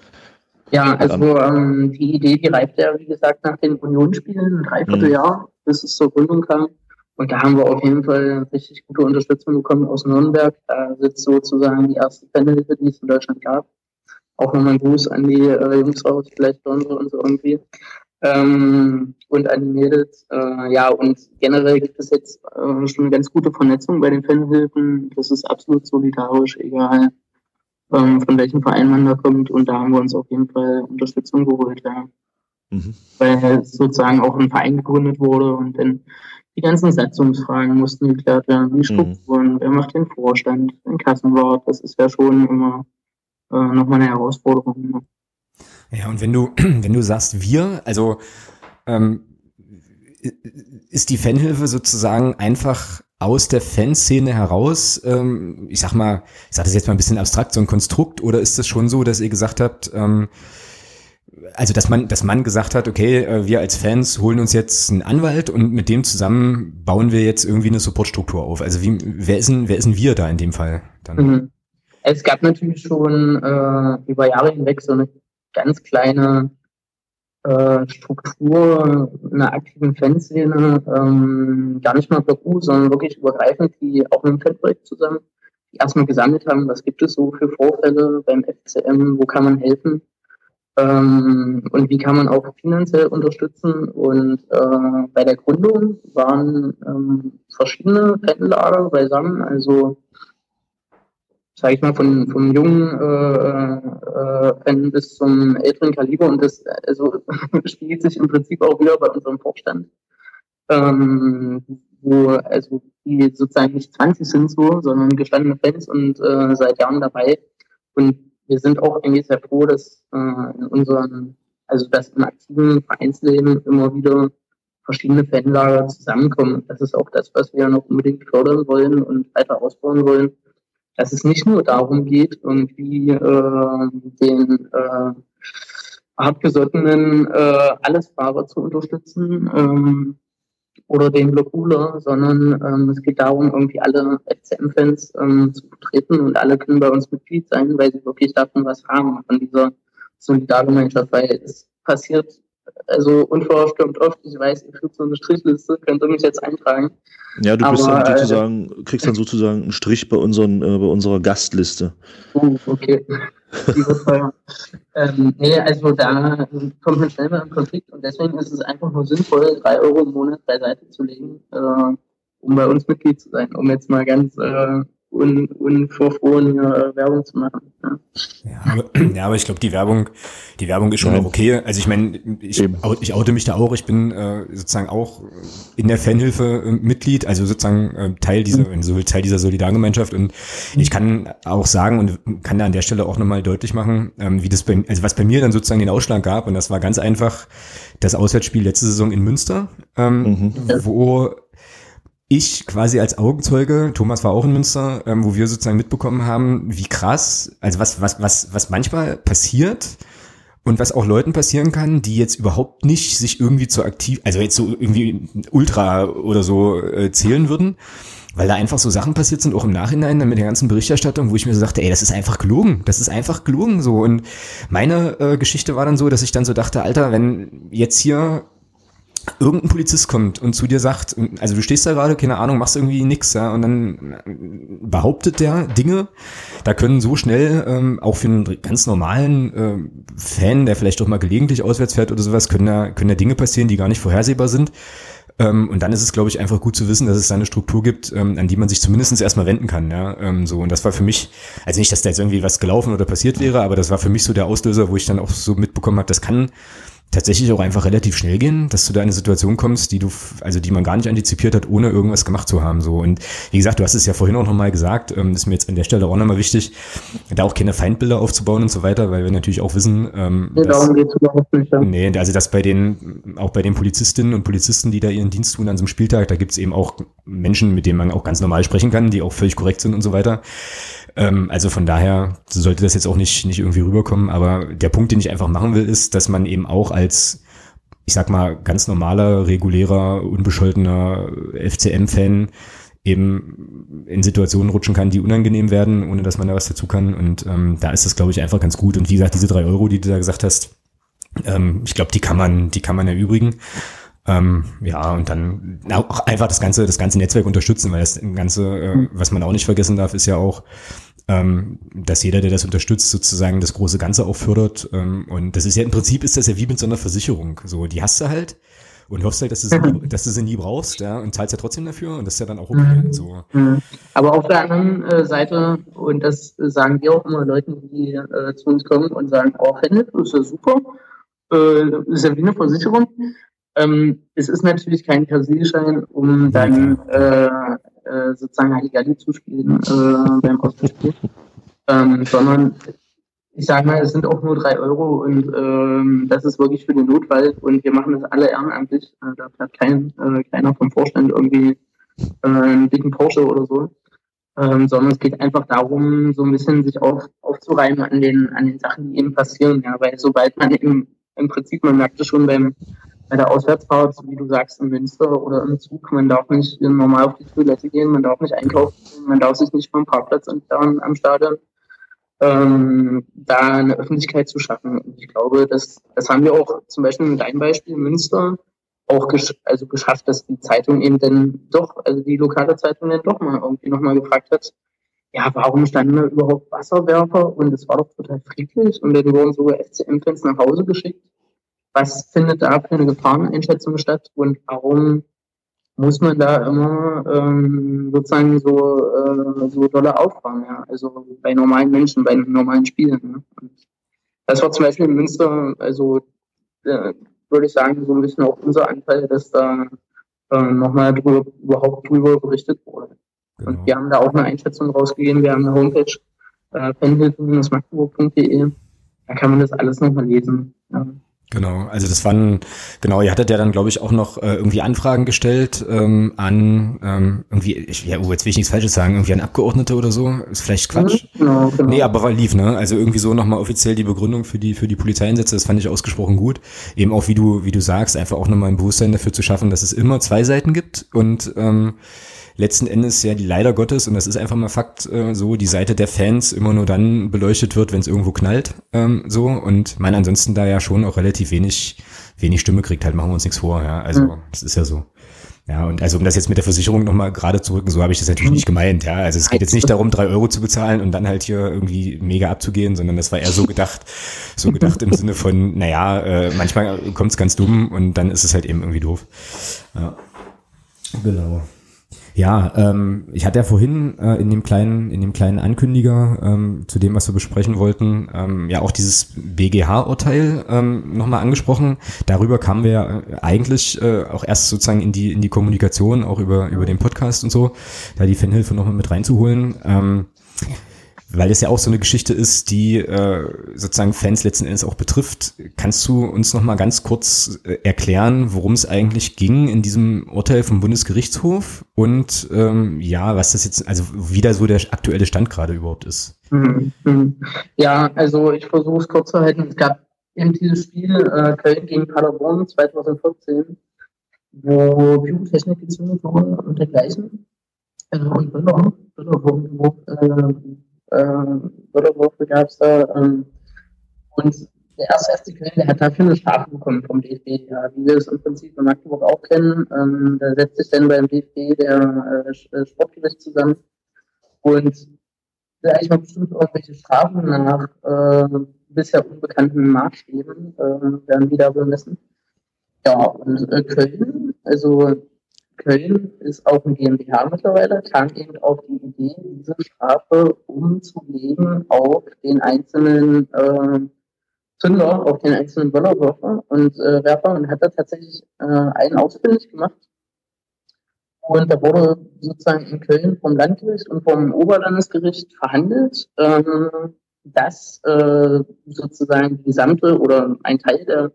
Speaker 3: Ja, also ähm, die Idee, die reift ja, wie gesagt, nach den Unionsspielen, ein Dreivierteljahr, mhm. bis es zur Gründung kam. Und da haben wir auf jeden Fall richtig gute Unterstützung bekommen aus Nürnberg. Da sitzt sozusagen die erste Fanhilfe, die es in Deutschland gab. Auch nochmal ein Gruß an die äh, Jungs raus, vielleicht hören wir uns irgendwie ähm, und an die Mädels. Äh, ja, und generell gibt es jetzt äh, schon eine ganz gute Vernetzung bei den Fanhilfen. Das ist absolut solidarisch, egal ähm, von welchem Verein man da kommt. Und da haben wir uns auf jeden Fall Unterstützung geholt, ja. Mhm. Weil sozusagen auch ein Verein gegründet wurde und dann die ganzen Satzungsfragen mussten geklärt werden, die mhm. Strukturen, mhm. wer macht den Vorstand, den Kassenwart, das ist ja schon immer äh, nochmal eine Herausforderung.
Speaker 1: Ja, und wenn du, wenn du sagst wir, also ähm, ist die Fanhilfe sozusagen einfach aus der Fanszene heraus, ähm, ich sag mal, ich sag das jetzt mal ein bisschen abstrakt, so ein Konstrukt, oder ist es schon so, dass ihr gesagt habt, ähm, also dass man, dass man gesagt hat, okay, äh, wir als Fans holen uns jetzt einen Anwalt und mit dem zusammen bauen wir jetzt irgendwie eine Supportstruktur auf. Also wie, wer ist denn, wer ist denn wir da in dem Fall dann? Mhm.
Speaker 3: Es gab natürlich schon äh, über Jahre hinweg so eine ganz kleine äh, Struktur einer aktiven Fanszene, ähm, gar nicht mal per U, sondern wirklich übergreifend, die auch mit dem Fanprojekt zusammen die erstmal gesammelt haben, was gibt es so für Vorfälle beim FCM, wo kann man helfen ähm, und wie kann man auch finanziell unterstützen. Und äh, bei der Gründung waren ähm, verschiedene Fanlager beisammen, also sage ich mal, von, vom jungen äh, äh, Fan bis zum älteren Kaliber und das also spiegelt sich im Prinzip auch wieder bei unserem Vorstand. Ähm, wo, also die sozusagen nicht 20 sind so, sondern gestandene Fans und äh, seit Jahren dabei. Und wir sind auch eigentlich sehr froh, dass äh, in unseren, also dass im aktiven Vereinsleben immer wieder verschiedene Fanlager zusammenkommen. Das ist auch das, was wir noch unbedingt fördern wollen und weiter ausbauen wollen. Dass es nicht nur darum geht, irgendwie äh, den äh, hartgesottenen äh, Allesfahrer zu unterstützen ähm, oder den Blockuler, sondern ähm, es geht darum, irgendwie alle FCM-Fans ähm, zu vertreten und alle können bei uns Mitglied sein, weil sie wirklich davon was haben, von dieser Solidargemeinschaft, weil es passiert also unverstürmt oft, ich weiß, ich führt so eine Strichliste, könnt ihr mich jetzt eintragen.
Speaker 2: Ja, du bist Aber, dann äh, sozusagen, äh, kriegst dann sozusagen einen Strich bei, unseren, äh, bei unserer Gastliste.
Speaker 3: Oh, okay. Ähm, nee, also da kommt man schnell mal in Konflikt und deswegen ist es einfach nur sinnvoll, drei Euro im Monat beiseite zu legen, äh, um bei uns Mitglied zu sein, um jetzt mal ganz äh, un, unverfroren hier Werbung zu machen. Ja,
Speaker 1: ja aber, ja, aber ich glaube, die Werbung, die Werbung ist schon ja. okay. Also ich meine, ich, ich oute mich da auch. Ich bin äh, sozusagen auch in der Fanhilfe äh, Mitglied, also sozusagen äh, Teil dieser, mhm. so Teil dieser Solidargemeinschaft. Und ich kann auch sagen und kann da an der Stelle auch nochmal deutlich machen, ähm, wie das bei, also was bei mir dann sozusagen den Ausschlag gab. Und das war ganz einfach das Auswärtsspiel letzte Saison in Münster, ähm, mhm. wo ich quasi als Augenzeuge, Thomas war auch in Münster, ähm, wo wir sozusagen mitbekommen haben, wie krass, also was, was, was, was manchmal passiert und was auch Leuten passieren kann, die jetzt überhaupt nicht sich irgendwie zu aktiv, also jetzt so irgendwie Ultra oder so äh, zählen würden, weil da einfach so Sachen passiert sind, auch im Nachhinein dann mit der ganzen Berichterstattung, wo ich mir so dachte, ey, das ist einfach gelogen, das ist einfach gelogen so. Und meine äh, Geschichte war dann so, dass ich dann so dachte, Alter, wenn jetzt hier irgendein Polizist kommt und zu dir sagt, also du stehst da gerade, keine Ahnung, machst irgendwie nix, ja, und dann behauptet der Dinge, da können so schnell ähm, auch für einen ganz normalen äh, Fan, der vielleicht doch mal gelegentlich auswärts fährt oder sowas, können da, können da Dinge passieren, die gar nicht vorhersehbar sind. Ähm, und dann ist es, glaube ich, einfach gut zu wissen, dass es eine Struktur gibt, ähm, an die man sich zumindest erstmal wenden kann. Ja? Ähm, so, und das war für mich, also nicht, dass da jetzt irgendwie was gelaufen oder passiert wäre, aber das war für mich so der Auslöser, wo ich dann auch so mitbekommen habe, das kann tatsächlich auch einfach relativ schnell gehen, dass du da in eine Situation kommst, die du, also die man gar nicht antizipiert hat, ohne irgendwas gemacht zu haben. So und wie gesagt, du hast es ja vorhin auch nochmal gesagt, ähm, ist mir jetzt an der Stelle auch nochmal wichtig, da auch keine Feindbilder aufzubauen und so weiter, weil wir natürlich auch wissen, ähm, nee, dass, darum geht's überhaupt nicht. Ja. Nee, also dass bei den, auch bei den Polizistinnen und Polizisten, die da ihren Dienst tun an so einem Spieltag, da gibt's eben auch Menschen, mit denen man auch ganz normal sprechen kann, die auch völlig korrekt sind und so weiter. Ähm, also von daher sollte das jetzt auch nicht, nicht irgendwie rüberkommen. Aber der Punkt, den ich einfach machen will, ist, dass man eben auch als, ich sag mal, ganz normaler, regulärer, unbescholtener FCM-Fan eben in Situationen rutschen kann, die unangenehm werden, ohne dass man da was dazu kann. Und ähm, da ist das, glaube ich, einfach ganz gut. Und wie gesagt, diese drei Euro, die du da gesagt hast, ähm, ich glaube, die kann man, die kann man erübrigen. Ähm, ja, und dann auch einfach das ganze, das ganze Netzwerk unterstützen, weil das ganze, äh, was man auch nicht vergessen darf, ist ja auch, ähm, dass jeder, der das unterstützt, sozusagen das große Ganze auch fördert. Ähm, und das ist ja im Prinzip ist das ja wie mit so einer Versicherung. So, die hast du halt und hoffst halt, dass du sie, nie, dass du sie nie brauchst, ja, und zahlst ja trotzdem dafür und das ist ja dann auch okay. Mhm. So.
Speaker 3: Mhm. Aber auf der anderen äh, Seite, und das sagen wir auch immer Leuten, die äh, zu uns kommen und sagen, oh, Handel ist ja super, äh, ist ja wie eine Versicherung. Ähm, es ist natürlich kein Kassilschein, um dann äh, sozusagen Halligalli zu spielen äh, beim Auswärtsspiel, ähm, sondern ich sage mal, es sind auch nur drei Euro und ähm, das ist wirklich für den Notfall und wir machen das alle ehrenamtlich. Äh, da fährt kein, äh, keiner vom Vorstand irgendwie äh, einen dicken Porsche oder so. Ähm, sondern es geht einfach darum, so ein bisschen sich auf, aufzureimen an den, an den Sachen, die eben passieren. Ja, weil sobald man eben im Prinzip, man merkt es schon beim, bei der Auswärtsfahrt, wie du sagst, in Münster oder im Zug, man darf nicht normal auf die Toilette gehen, man darf nicht einkaufen, man darf sich nicht vom Parkplatz entfernen am Stadion. Ähm, da eine Öffentlichkeit zu schaffen. Und ich glaube, das, das haben wir auch zum Beispiel mit einem Beispiel in Münster auch gesch also geschafft, dass die Zeitung eben dann doch, also die lokale Zeitung dann doch mal irgendwie nochmal gefragt hat, ja, warum standen da überhaupt Wasserwerfer und es war doch total friedlich und dann wurden sogar FCM-Fans nach Hause geschickt was findet da für eine Gefahreneinschätzung statt und warum muss man da immer ähm, sozusagen so, äh, so dolle auffahren, ja? also bei normalen Menschen, bei normalen Spielen. Ne? Und das war zum Beispiel in Münster, also äh, würde ich sagen, so ein bisschen auch unser Anteil, dass da äh, nochmal drüber, überhaupt drüber berichtet wurde. Genau. Und wir haben da auch eine Einschätzung rausgegeben. Wir haben eine Homepage, äh, fanhilfe-magdeburg.de. Da kann man das alles nochmal lesen. Ja.
Speaker 1: Genau, also das waren, genau, ihr hattet ja dann, glaube ich, auch noch äh, irgendwie Anfragen gestellt ähm, an ähm, irgendwie, ich, ja, oh, jetzt will ich nichts Falsches sagen, irgendwie an Abgeordnete oder so. Ist vielleicht Quatsch. Genau, genau. Nee, aber war lief, ne? Also irgendwie so nochmal offiziell die Begründung für die, für die Polizeieinsätze, das fand ich ausgesprochen gut. Eben auch, wie du, wie du sagst, einfach auch nochmal ein Bewusstsein dafür zu schaffen, dass es immer zwei Seiten gibt und ähm, letzten Endes ja die leider Gottes, und das ist einfach mal Fakt, äh, so die Seite der Fans immer nur dann beleuchtet wird, wenn es irgendwo knallt, ähm, so, und man ansonsten da ja schon auch relativ wenig, wenig Stimme kriegt, halt machen wir uns nichts vor, ja, also, mhm. das ist ja so. Ja, und also um das jetzt mit der Versicherung nochmal gerade zu rücken, so habe ich das natürlich mhm. nicht gemeint, ja. Also es geht jetzt nicht darum, drei Euro zu bezahlen und dann halt hier irgendwie mega abzugehen, sondern das war eher so gedacht, so gedacht im Sinne von, naja, äh, manchmal kommt es ganz dumm und dann ist es halt eben irgendwie doof. Ja. Genau. Ja, ähm, ich hatte ja vorhin äh, in dem kleinen, in dem kleinen Ankündiger ähm, zu dem, was wir besprechen wollten, ähm, ja auch dieses BGH-Urteil ähm, nochmal angesprochen. Darüber kamen wir äh, eigentlich äh, auch erst sozusagen in die in die Kommunikation, auch über über den Podcast und so, da die Fanhilfe nochmal mit reinzuholen. Ähm, weil es ja auch so eine Geschichte ist, die äh, sozusagen Fans letzten Endes auch betrifft. Kannst du uns noch mal ganz kurz äh, erklären, worum es eigentlich ging in diesem Urteil vom Bundesgerichtshof und ähm, ja, was das jetzt, also wie da so der aktuelle Stand gerade überhaupt ist?
Speaker 3: Mhm. mhm. Ja, also ich versuche es kurz zu halten. Es gab eben dieses Spiel äh, Köln gegen Paderborn 2014, wo Pyrotechnik gezündet wurde und dergleichen. Äh, und Böller, Böller wurden äh, ähm, gab es da. Ähm, und der erste erste Köln, hat dafür eine Strafe bekommen vom DFB, ja, wie wir es im Prinzip in Magdeburg auch kennen. Ähm, da setzt sich dann beim DFB der äh, äh, Sportgericht zusammen und vielleicht mal bestimmt irgendwelche Strafen nach äh, bisher unbekannten Maßstäben äh, werden wieder bemessen. Ja, und äh, Köln, also Köln ist auch ein GmbH mittlerweile, kam eben auf die Idee, diese Strafe umzulegen auf den einzelnen äh, Zünder, auf den einzelnen Böllerwerfer und äh, Werfer und hat da tatsächlich äh, einen ausfindig gemacht. Und da wurde sozusagen in Köln vom Landgericht und vom Oberlandesgericht verhandelt, ähm, dass äh, sozusagen die gesamte oder ein Teil der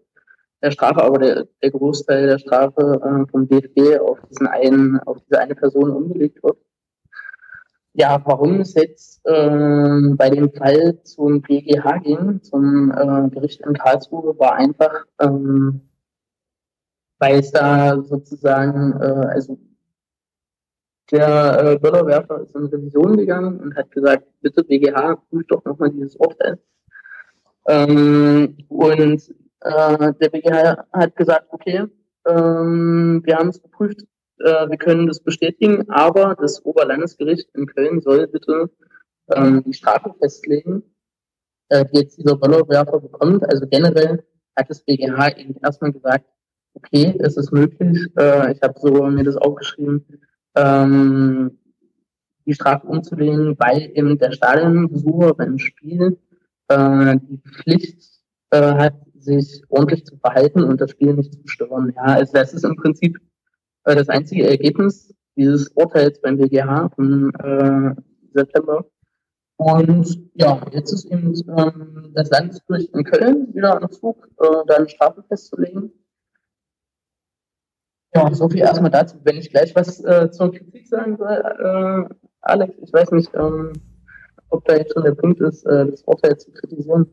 Speaker 3: der Strafe, aber der, der Großteil der Strafe äh, vom DFB auf diesen einen, auf diese eine Person umgelegt wird. Ja, warum es jetzt äh, bei dem Fall zum BGH ging, zum äh, Gericht in Karlsruhe, war einfach, ähm, weil es da sozusagen, äh, also der äh, Böllerwerfer ist in Revision gegangen und hat gesagt, bitte BGH, prüft doch nochmal dieses Urteil. Ähm, und äh, der BGH hat gesagt, okay, ähm, wir haben es geprüft, äh, wir können das bestätigen, aber das Oberlandesgericht in Köln soll bitte ähm, die Strafe festlegen, äh, die jetzt dieser Bollerwerfer bekommt. Also generell hat das BGH eben erstmal gesagt, okay, es ist möglich, äh, ich habe so mir das aufgeschrieben, ähm, die Strafe umzulegen, weil eben der Stadionbesucher beim Spiel äh, die Pflicht äh, hat, sich ordentlich zu verhalten und das Spiel nicht zu stören. Ja, also das ist im Prinzip äh, das einzige Ergebnis dieses Urteils beim BGH im äh, September. Und ja, jetzt ist eben ähm, das Landesgericht in Köln wieder am Zug, äh, da eine Strafe festzulegen. Ja, so viel erstmal dazu. Wenn ich gleich was äh, zur Kritik sagen soll, äh, Alex, ich weiß nicht, ähm, ob da jetzt schon der Punkt ist, äh, das Urteil zu kritisieren.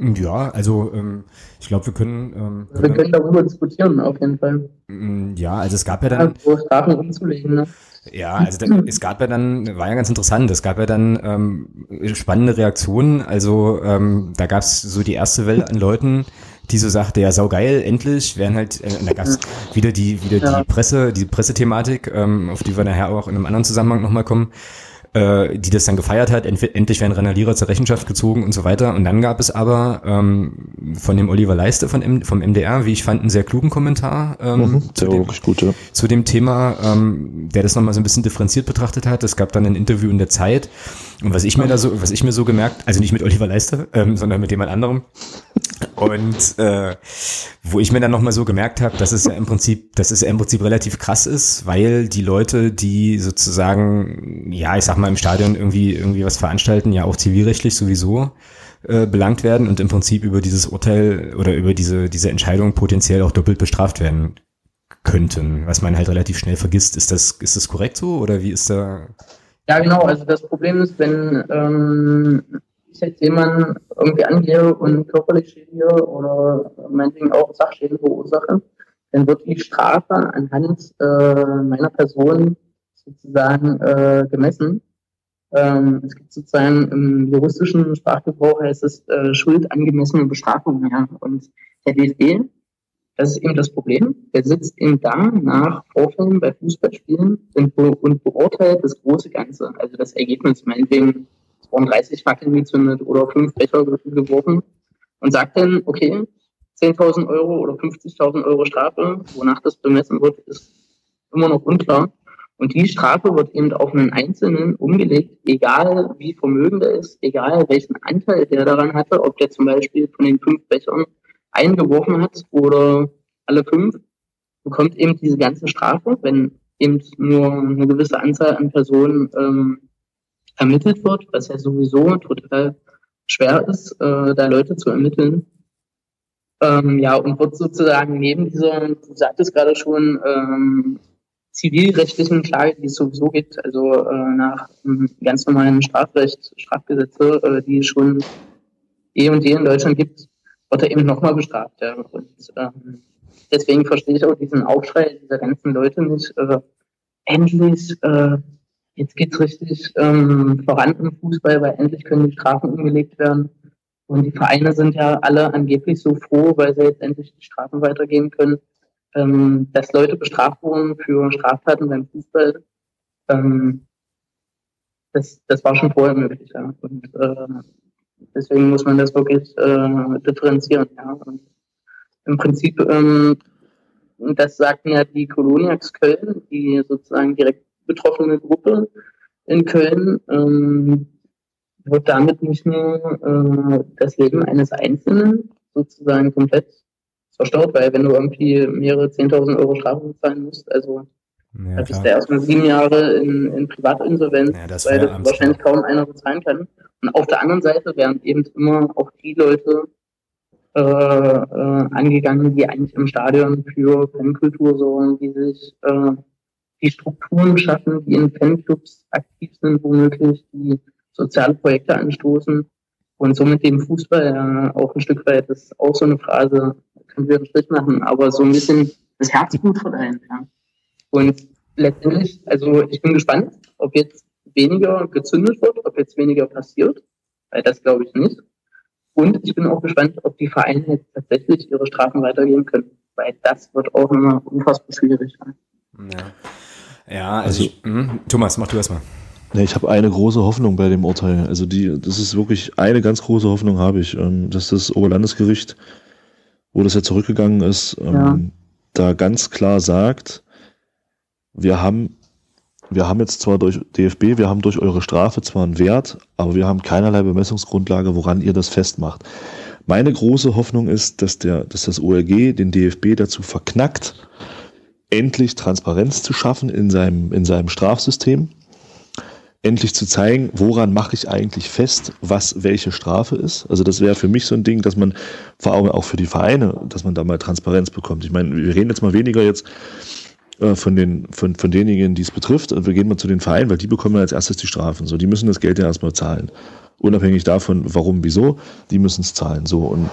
Speaker 1: Ja, also ähm, ich glaube, wir können. Ähm,
Speaker 3: wir können darüber diskutieren, auf jeden Fall.
Speaker 1: Mm, ja, also es gab ja dann.
Speaker 3: Ja, Strafen umzulegen, ne?
Speaker 1: Ja, also dann, es gab ja dann, war ja ganz interessant, es gab ja dann ähm, spannende Reaktionen. Also ähm, da gab es so die erste Welle an Leuten, die so sagte, ja, saugeil, endlich, werden halt, äh, da gab es wieder die, wieder ja. die Presse, die Pressethematik, ähm, auf die wir nachher auch in einem anderen Zusammenhang nochmal kommen äh, die das dann gefeiert hat. endlich werden Randalierer zur Rechenschaft gezogen und so weiter. Und dann gab es aber ähm, von dem Oliver Leiste von M vom MDR, wie ich fand, einen sehr klugen Kommentar ähm, mhm, zu, dem, gut, ja. zu dem Thema, ähm, der das nochmal so ein bisschen differenziert betrachtet hat. Es gab dann ein Interview in der Zeit. Und was ich mir da so, was ich mir so gemerkt, also nicht mit Oliver Leiste, ähm, sondern mit jemand anderem. Und äh, wo ich mir dann nochmal so gemerkt habe, dass es ja im Prinzip, dass es ja im Prinzip relativ krass ist, weil die Leute, die sozusagen, ja, ich sag mal, im Stadion irgendwie, irgendwie was veranstalten, ja auch zivilrechtlich sowieso äh, belangt werden und im Prinzip über dieses Urteil oder über diese, diese Entscheidung potenziell auch doppelt bestraft werden könnten, was man halt relativ schnell vergisst. Ist das, ist das korrekt so oder wie ist da?
Speaker 3: Ja, genau. Also das Problem ist, wenn ähm, ich jetzt jemanden irgendwie angehe und körperlich schädige oder meinetwegen auch Sachschäden verursache, dann wird die Strafe anhand äh, meiner Person sozusagen äh, gemessen. Ähm, es gibt sozusagen im juristischen Sprachgebrauch heißt es äh, schuldangemessene Bestrafung. Ja. Und der DFB das ist eben das Problem. Er sitzt eben da nach Vorfällen bei Fußballspielen und, und beurteilt das große Ganze, also das Ergebnis. Meinetwegen, wurden 30 Fackeln gezündet oder fünf Becher geworfen und sagt dann, okay, 10.000 Euro oder 50.000 Euro Strafe, wonach das bemessen wird, ist immer noch unklar. Und die Strafe wird eben auf einen Einzelnen umgelegt, egal wie vermögend er ist, egal welchen Anteil der daran hatte, ob der zum Beispiel von den fünf Bechern eingeworfen hat oder alle fünf, bekommt eben diese ganze Strafe, wenn eben nur eine gewisse Anzahl an Personen ähm, ermittelt wird, was ja sowieso total schwer ist, äh, da Leute zu ermitteln. Ähm, ja, und wird sozusagen neben dieser, du sagtest gerade schon, ähm, zivilrechtlichen Klage, die es sowieso gibt, also äh, nach ähm, ganz normalen Strafrecht, Strafgesetze, äh, die es schon eh und je in Deutschland gibt, wird er eben nochmal bestraft. Ja. Und ähm, deswegen verstehe ich auch diesen Aufschrei dieser ganzen Leute nicht. Äh, endlich, äh, jetzt geht's richtig ähm, voran im Fußball, weil endlich können die Strafen umgelegt werden. Und die Vereine sind ja alle angeblich so froh, weil sie jetzt endlich die Strafen weitergeben können, ähm, dass Leute bestraft wurden für Straftaten beim Fußball. Ähm, das, das war schon vorher möglich. Ja. Und äh, Deswegen muss man das wirklich äh, differenzieren. Ja. Und Im Prinzip, ähm, das sagten ja die Koloniax Köln, die sozusagen direkt betroffene Gruppe in Köln, ähm, wird damit nicht nur äh, das Leben eines Einzelnen sozusagen komplett verstaut, weil wenn du irgendwie mehrere 10.000 Euro Strafe bezahlen musst, also ja, da bist du erstmal sieben Jahre in, in Privatinsolvenz, ja, das weil das wahrscheinlich kaum einer bezahlen kann. Und auf der anderen Seite werden eben immer auch die Leute äh, äh, angegangen, die eigentlich im Stadion für Fankultur sorgen, die sich äh, die Strukturen schaffen, die in Fanclubs aktiv sind, womöglich, die soziale Projekte anstoßen und somit dem Fußball ja auch ein Stück weit, das ist auch so eine Phrase, können wir einen Strich machen, aber so ein bisschen das Herzblut verleihen. Ja. Und letztendlich, also ich bin gespannt, ob jetzt weniger gezündet wird, ob jetzt weniger passiert, weil das glaube ich nicht. Und ich bin auch gespannt, ob die Vereine jetzt tatsächlich ihre Strafen weitergehen können, weil das wird auch immer unfassbar schwierig.
Speaker 1: Ja, ja also, also ich, hm, Thomas, mach du erstmal.
Speaker 2: Ja, ich habe eine große Hoffnung bei dem Urteil. Also die, das ist wirklich eine ganz große Hoffnung habe ich, ähm, dass das Oberlandesgericht, wo das ja zurückgegangen ist, ähm, ja. da ganz klar sagt, wir haben wir haben jetzt zwar durch DFB, wir haben durch eure Strafe zwar einen Wert, aber wir haben keinerlei Bemessungsgrundlage, woran ihr das festmacht. Meine große Hoffnung ist, dass, der, dass das OLG den DFB dazu verknackt, endlich Transparenz zu schaffen in seinem, in seinem Strafsystem, endlich zu zeigen, woran mache ich eigentlich fest, was welche Strafe ist. Also das wäre für mich so ein Ding, dass man vor allem auch für die Vereine, dass man da mal Transparenz bekommt. Ich meine, wir reden jetzt mal weniger jetzt äh, von, den, von, von denjenigen, die es betrifft. Wir gehen mal zu den Vereinen, weil die bekommen als erstes die Strafen. So, die müssen das Geld ja erstmal zahlen. Unabhängig davon, warum, wieso, die müssen es zahlen. So, und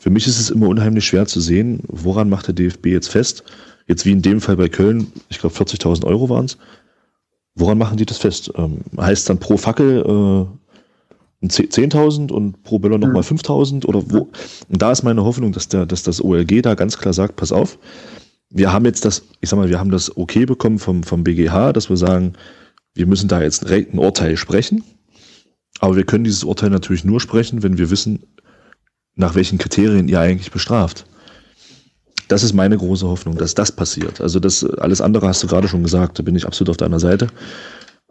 Speaker 2: für mich ist es immer unheimlich schwer zu sehen, woran macht der DFB jetzt fest? Jetzt wie in dem Fall bei Köln, ich glaube 40.000 Euro waren es. Woran machen die das fest? Ähm, heißt dann pro Fackel äh, 10.000 und pro Böller nochmal 5.000 mhm. oder wo? Und da ist meine Hoffnung, dass, der, dass das OLG da ganz klar sagt, pass auf, wir haben jetzt das, ich sag mal, wir haben das okay bekommen vom, vom BGH, dass wir sagen, wir müssen da jetzt ein Urteil sprechen. Aber wir können dieses Urteil natürlich nur sprechen, wenn wir wissen, nach welchen Kriterien ihr eigentlich bestraft. Das ist meine große Hoffnung, dass das passiert. Also das alles andere hast du gerade schon gesagt, da bin ich absolut auf deiner Seite.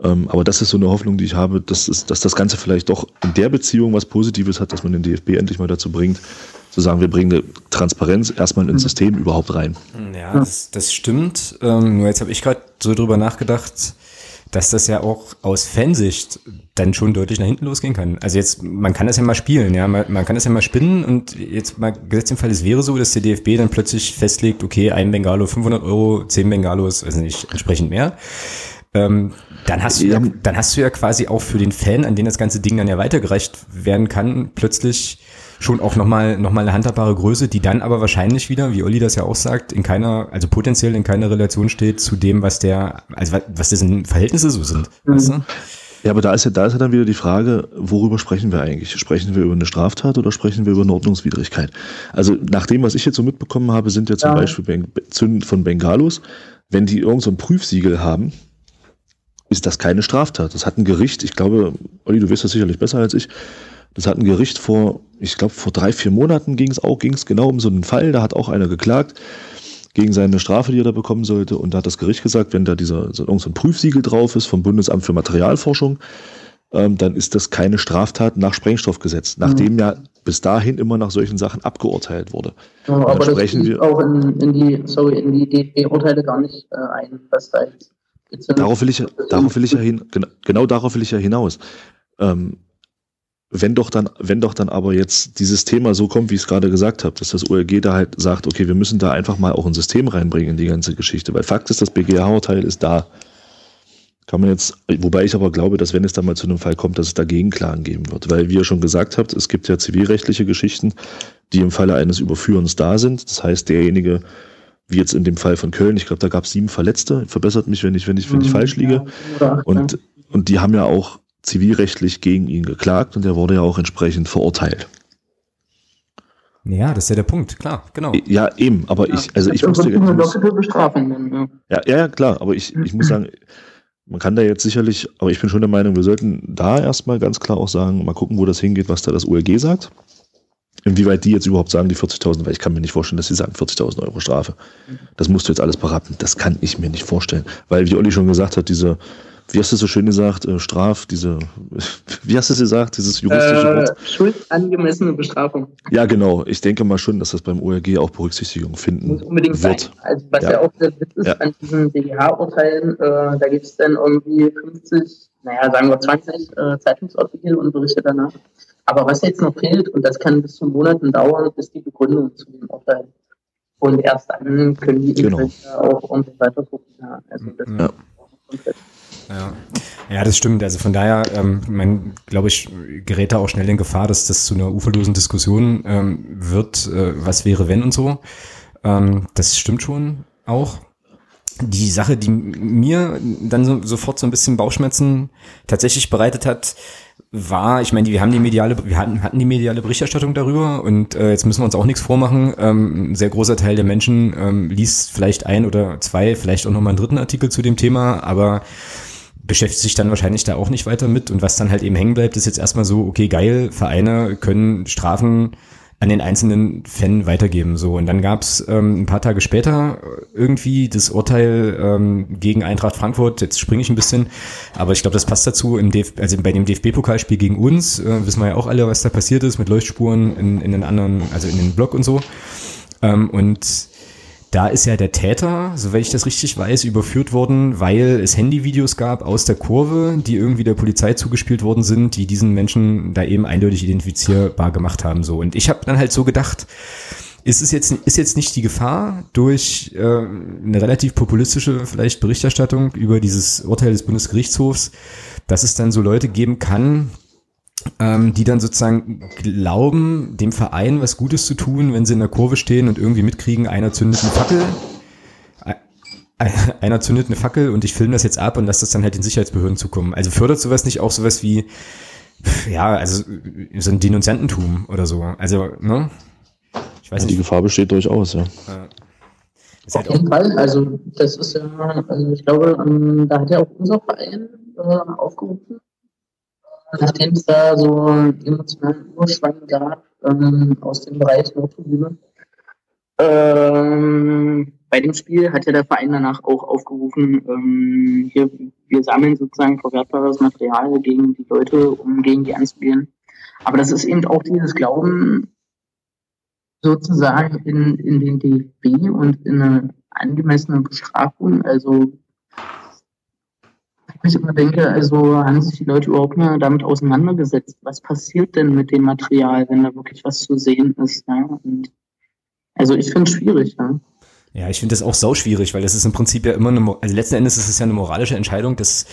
Speaker 2: Ähm, aber das ist so eine Hoffnung, die ich habe, dass, es, dass das Ganze vielleicht doch in der Beziehung was Positives hat, dass man den DFB endlich mal dazu bringt, zu sagen, wir bringen eine Transparenz erstmal ins mhm. System überhaupt rein.
Speaker 1: Ja, das, das stimmt. Ähm, nur jetzt habe ich gerade so drüber nachgedacht, dass das ja auch aus Fansicht dann schon deutlich nach hinten losgehen kann. Also jetzt, man kann das ja mal spielen, ja, man, man kann das ja mal spinnen und jetzt mal gesetzt im Fall, es wäre so, dass der DFB dann plötzlich festlegt, okay, ein Bengalo 500 Euro, zehn Bengalos, also nicht entsprechend mehr. Ähm, dann hast du ja, dann hast du ja quasi auch für den Fan, an den das ganze Ding dann ja weitergereicht werden kann, plötzlich schon auch nochmal noch mal eine handhabbare Größe, die dann aber wahrscheinlich wieder, wie Olli das ja auch sagt, in keiner, also potenziell in keiner Relation steht zu dem, was der, also was dessen Verhältnisse so sind. Mhm. Weißt du?
Speaker 2: Ja, aber da ist ja, da ist ja dann wieder die Frage, worüber sprechen wir eigentlich? Sprechen wir über eine Straftat oder sprechen wir über eine Ordnungswidrigkeit? Also nach dem, was ich jetzt so mitbekommen habe, sind ja zum ja. Beispiel Zünden von Bengalos, wenn die irgend so ein Prüfsiegel haben, ist das keine Straftat. Das hat ein Gericht, ich glaube, Olli, du wirst das sicherlich besser als ich, das hat ein Gericht vor, ich glaube, vor drei, vier Monaten ging es auch, ging es genau um so einen Fall, da hat auch einer geklagt gegen seine Strafe, die er da bekommen sollte. Und da hat das Gericht gesagt, wenn da dieser so, ein Prüfsiegel drauf ist vom Bundesamt für Materialforschung, ähm, dann ist das keine Straftat nach Sprengstoffgesetz, nachdem mhm. ja bis dahin immer nach solchen Sachen abgeurteilt wurde.
Speaker 3: Ja, aber das sprechen auch in, in, die, sorry, in die DFB-Urteile gar nicht äh, ein, was da
Speaker 2: jetzt Darauf will ich, darauf will ich ja hin, genau, genau darauf will ich ja hinaus. Ähm, wenn doch dann, wenn doch dann aber jetzt dieses Thema so kommt, wie ich es gerade gesagt habe, dass das OLG da halt sagt, okay, wir müssen da einfach mal auch ein System reinbringen in die ganze Geschichte, weil Fakt ist, das BGH-Urteil ist da. Kann man jetzt, wobei ich aber glaube, dass wenn es dann mal zu einem Fall kommt, dass es dagegen Klagen geben wird, weil wie ihr schon gesagt habt, es gibt ja zivilrechtliche Geschichten, die im Falle eines Überführens da sind. Das heißt, derjenige, wie jetzt in dem Fall von Köln, ich glaube, da gab es sieben Verletzte, verbessert mich, wenn ich, wenn ich, wenn ich mhm. falsch liege. Und, und die haben ja auch zivilrechtlich gegen ihn geklagt und er wurde ja auch entsprechend verurteilt.
Speaker 1: Ja, das ist ja der Punkt, klar, genau.
Speaker 2: Ja, eben, aber ja, ich, also ich musste jetzt. Muss, ja, ja, klar, aber ich, ich muss sagen, man kann da jetzt sicherlich, aber ich bin schon der Meinung, wir sollten da erstmal ganz klar auch sagen, mal gucken, wo das hingeht, was da das OLG sagt. Inwieweit die jetzt überhaupt sagen, die 40.000, weil ich kann mir nicht vorstellen, dass sie sagen 40.000 Euro Strafe. Das musst du jetzt alles beraten. Das kann ich mir nicht vorstellen. Weil, wie Olli schon gesagt hat, diese, wie hast du so schön gesagt, äh, Straf, diese, wie hast du es gesagt, dieses juristische
Speaker 3: äh, Wort? Schuldangemessene Bestrafung.
Speaker 2: Ja, genau. Ich denke mal schon, dass das beim ORG auch Berücksichtigung finden Muss unbedingt wird. Sein.
Speaker 3: Also, was ja, ja auch der Witz ist ja. an diesen BGH-Urteilen, äh, da gibt es dann irgendwie 50, naja, sagen wir 20 äh, Zeitungsartikel und Berichte danach. Aber was jetzt noch fehlt, und das kann bis zu Monaten dauern, ist die Begründung zu dem Urteil. Und erst dann können die genau. auch irgendwie weiter gucken. Ja, also das ja. ist komplett.
Speaker 1: Ja. ja, das stimmt. Also von daher, ähm, man, glaube ich, gerät da auch schnell in Gefahr, dass das zu einer uferlosen Diskussion ähm, wird, äh, was wäre, wenn und so. Ähm, das stimmt schon auch. Die Sache, die mir dann so, sofort so ein bisschen Bauchschmerzen tatsächlich bereitet hat, war, ich meine, wir haben die mediale, wir hatten, hatten die mediale Berichterstattung darüber und äh, jetzt müssen wir uns auch nichts vormachen. Ähm, ein sehr großer Teil der Menschen ähm, liest vielleicht ein oder zwei, vielleicht auch nochmal einen dritten Artikel zu dem Thema, aber beschäftigt sich dann wahrscheinlich da auch nicht weiter mit. Und was dann halt eben hängen bleibt, ist jetzt erstmal so, okay, geil, Vereine können Strafen an den einzelnen Fan weitergeben. So. Und dann gab's ähm, ein paar Tage später irgendwie das Urteil ähm, gegen Eintracht Frankfurt. Jetzt springe ich ein bisschen, aber ich glaube, das passt dazu. Im DF also bei dem DFB-Pokalspiel gegen uns äh, wissen wir ja auch alle, was da passiert ist mit Leuchtspuren in, in den anderen, also in den Block und so. Ähm, und da ist ja der Täter, soweit ich das richtig weiß, überführt worden, weil es Handyvideos gab aus der Kurve, die irgendwie der Polizei zugespielt worden sind, die diesen Menschen da eben eindeutig identifizierbar gemacht haben. So. Und ich habe dann halt so gedacht, ist es jetzt, ist jetzt nicht die Gefahr durch äh, eine relativ populistische vielleicht Berichterstattung über dieses Urteil des Bundesgerichtshofs, dass es dann so Leute geben kann, ähm, die dann sozusagen glauben, dem Verein was Gutes zu tun, wenn sie in der Kurve stehen und irgendwie mitkriegen, einer zündet eine Fackel, einer zündet eine Fackel und ich filme das jetzt ab und lasse das dann halt den Sicherheitsbehörden zukommen. Also fördert sowas nicht auch sowas wie, ja, also so ein Denunziantentum oder so. Also, ne?
Speaker 2: Ich weiß ja, nicht. Die Gefahr besteht durchaus, ja.
Speaker 3: Auf halt jeden Fall, also das ist ja, also ich glaube, ähm, da hat ja auch unser Verein äh, aufgerufen, nachdem es da so einen emotionalen Urschwang gab ähm, aus dem Bereich Nordtribüne, ähm, bei dem Spiel hat ja der Verein danach auch aufgerufen, ähm, hier, wir sammeln sozusagen verwertbares Material gegen die Leute, um gegen die anzugehen. Aber das ist eben auch dieses Glauben sozusagen in, in den DFB und in eine angemessene Bestrafung. Also ich immer denke, also haben sich die Leute überhaupt mal damit auseinandergesetzt? Was passiert denn mit dem Material, wenn da wirklich was zu sehen ist? Ja? Und also ich finde es schwierig. Ja?
Speaker 1: Ja, ich finde das auch sauschwierig, weil das ist im Prinzip ja immer eine, also letzten Endes ist es ja eine moralische Entscheidung des,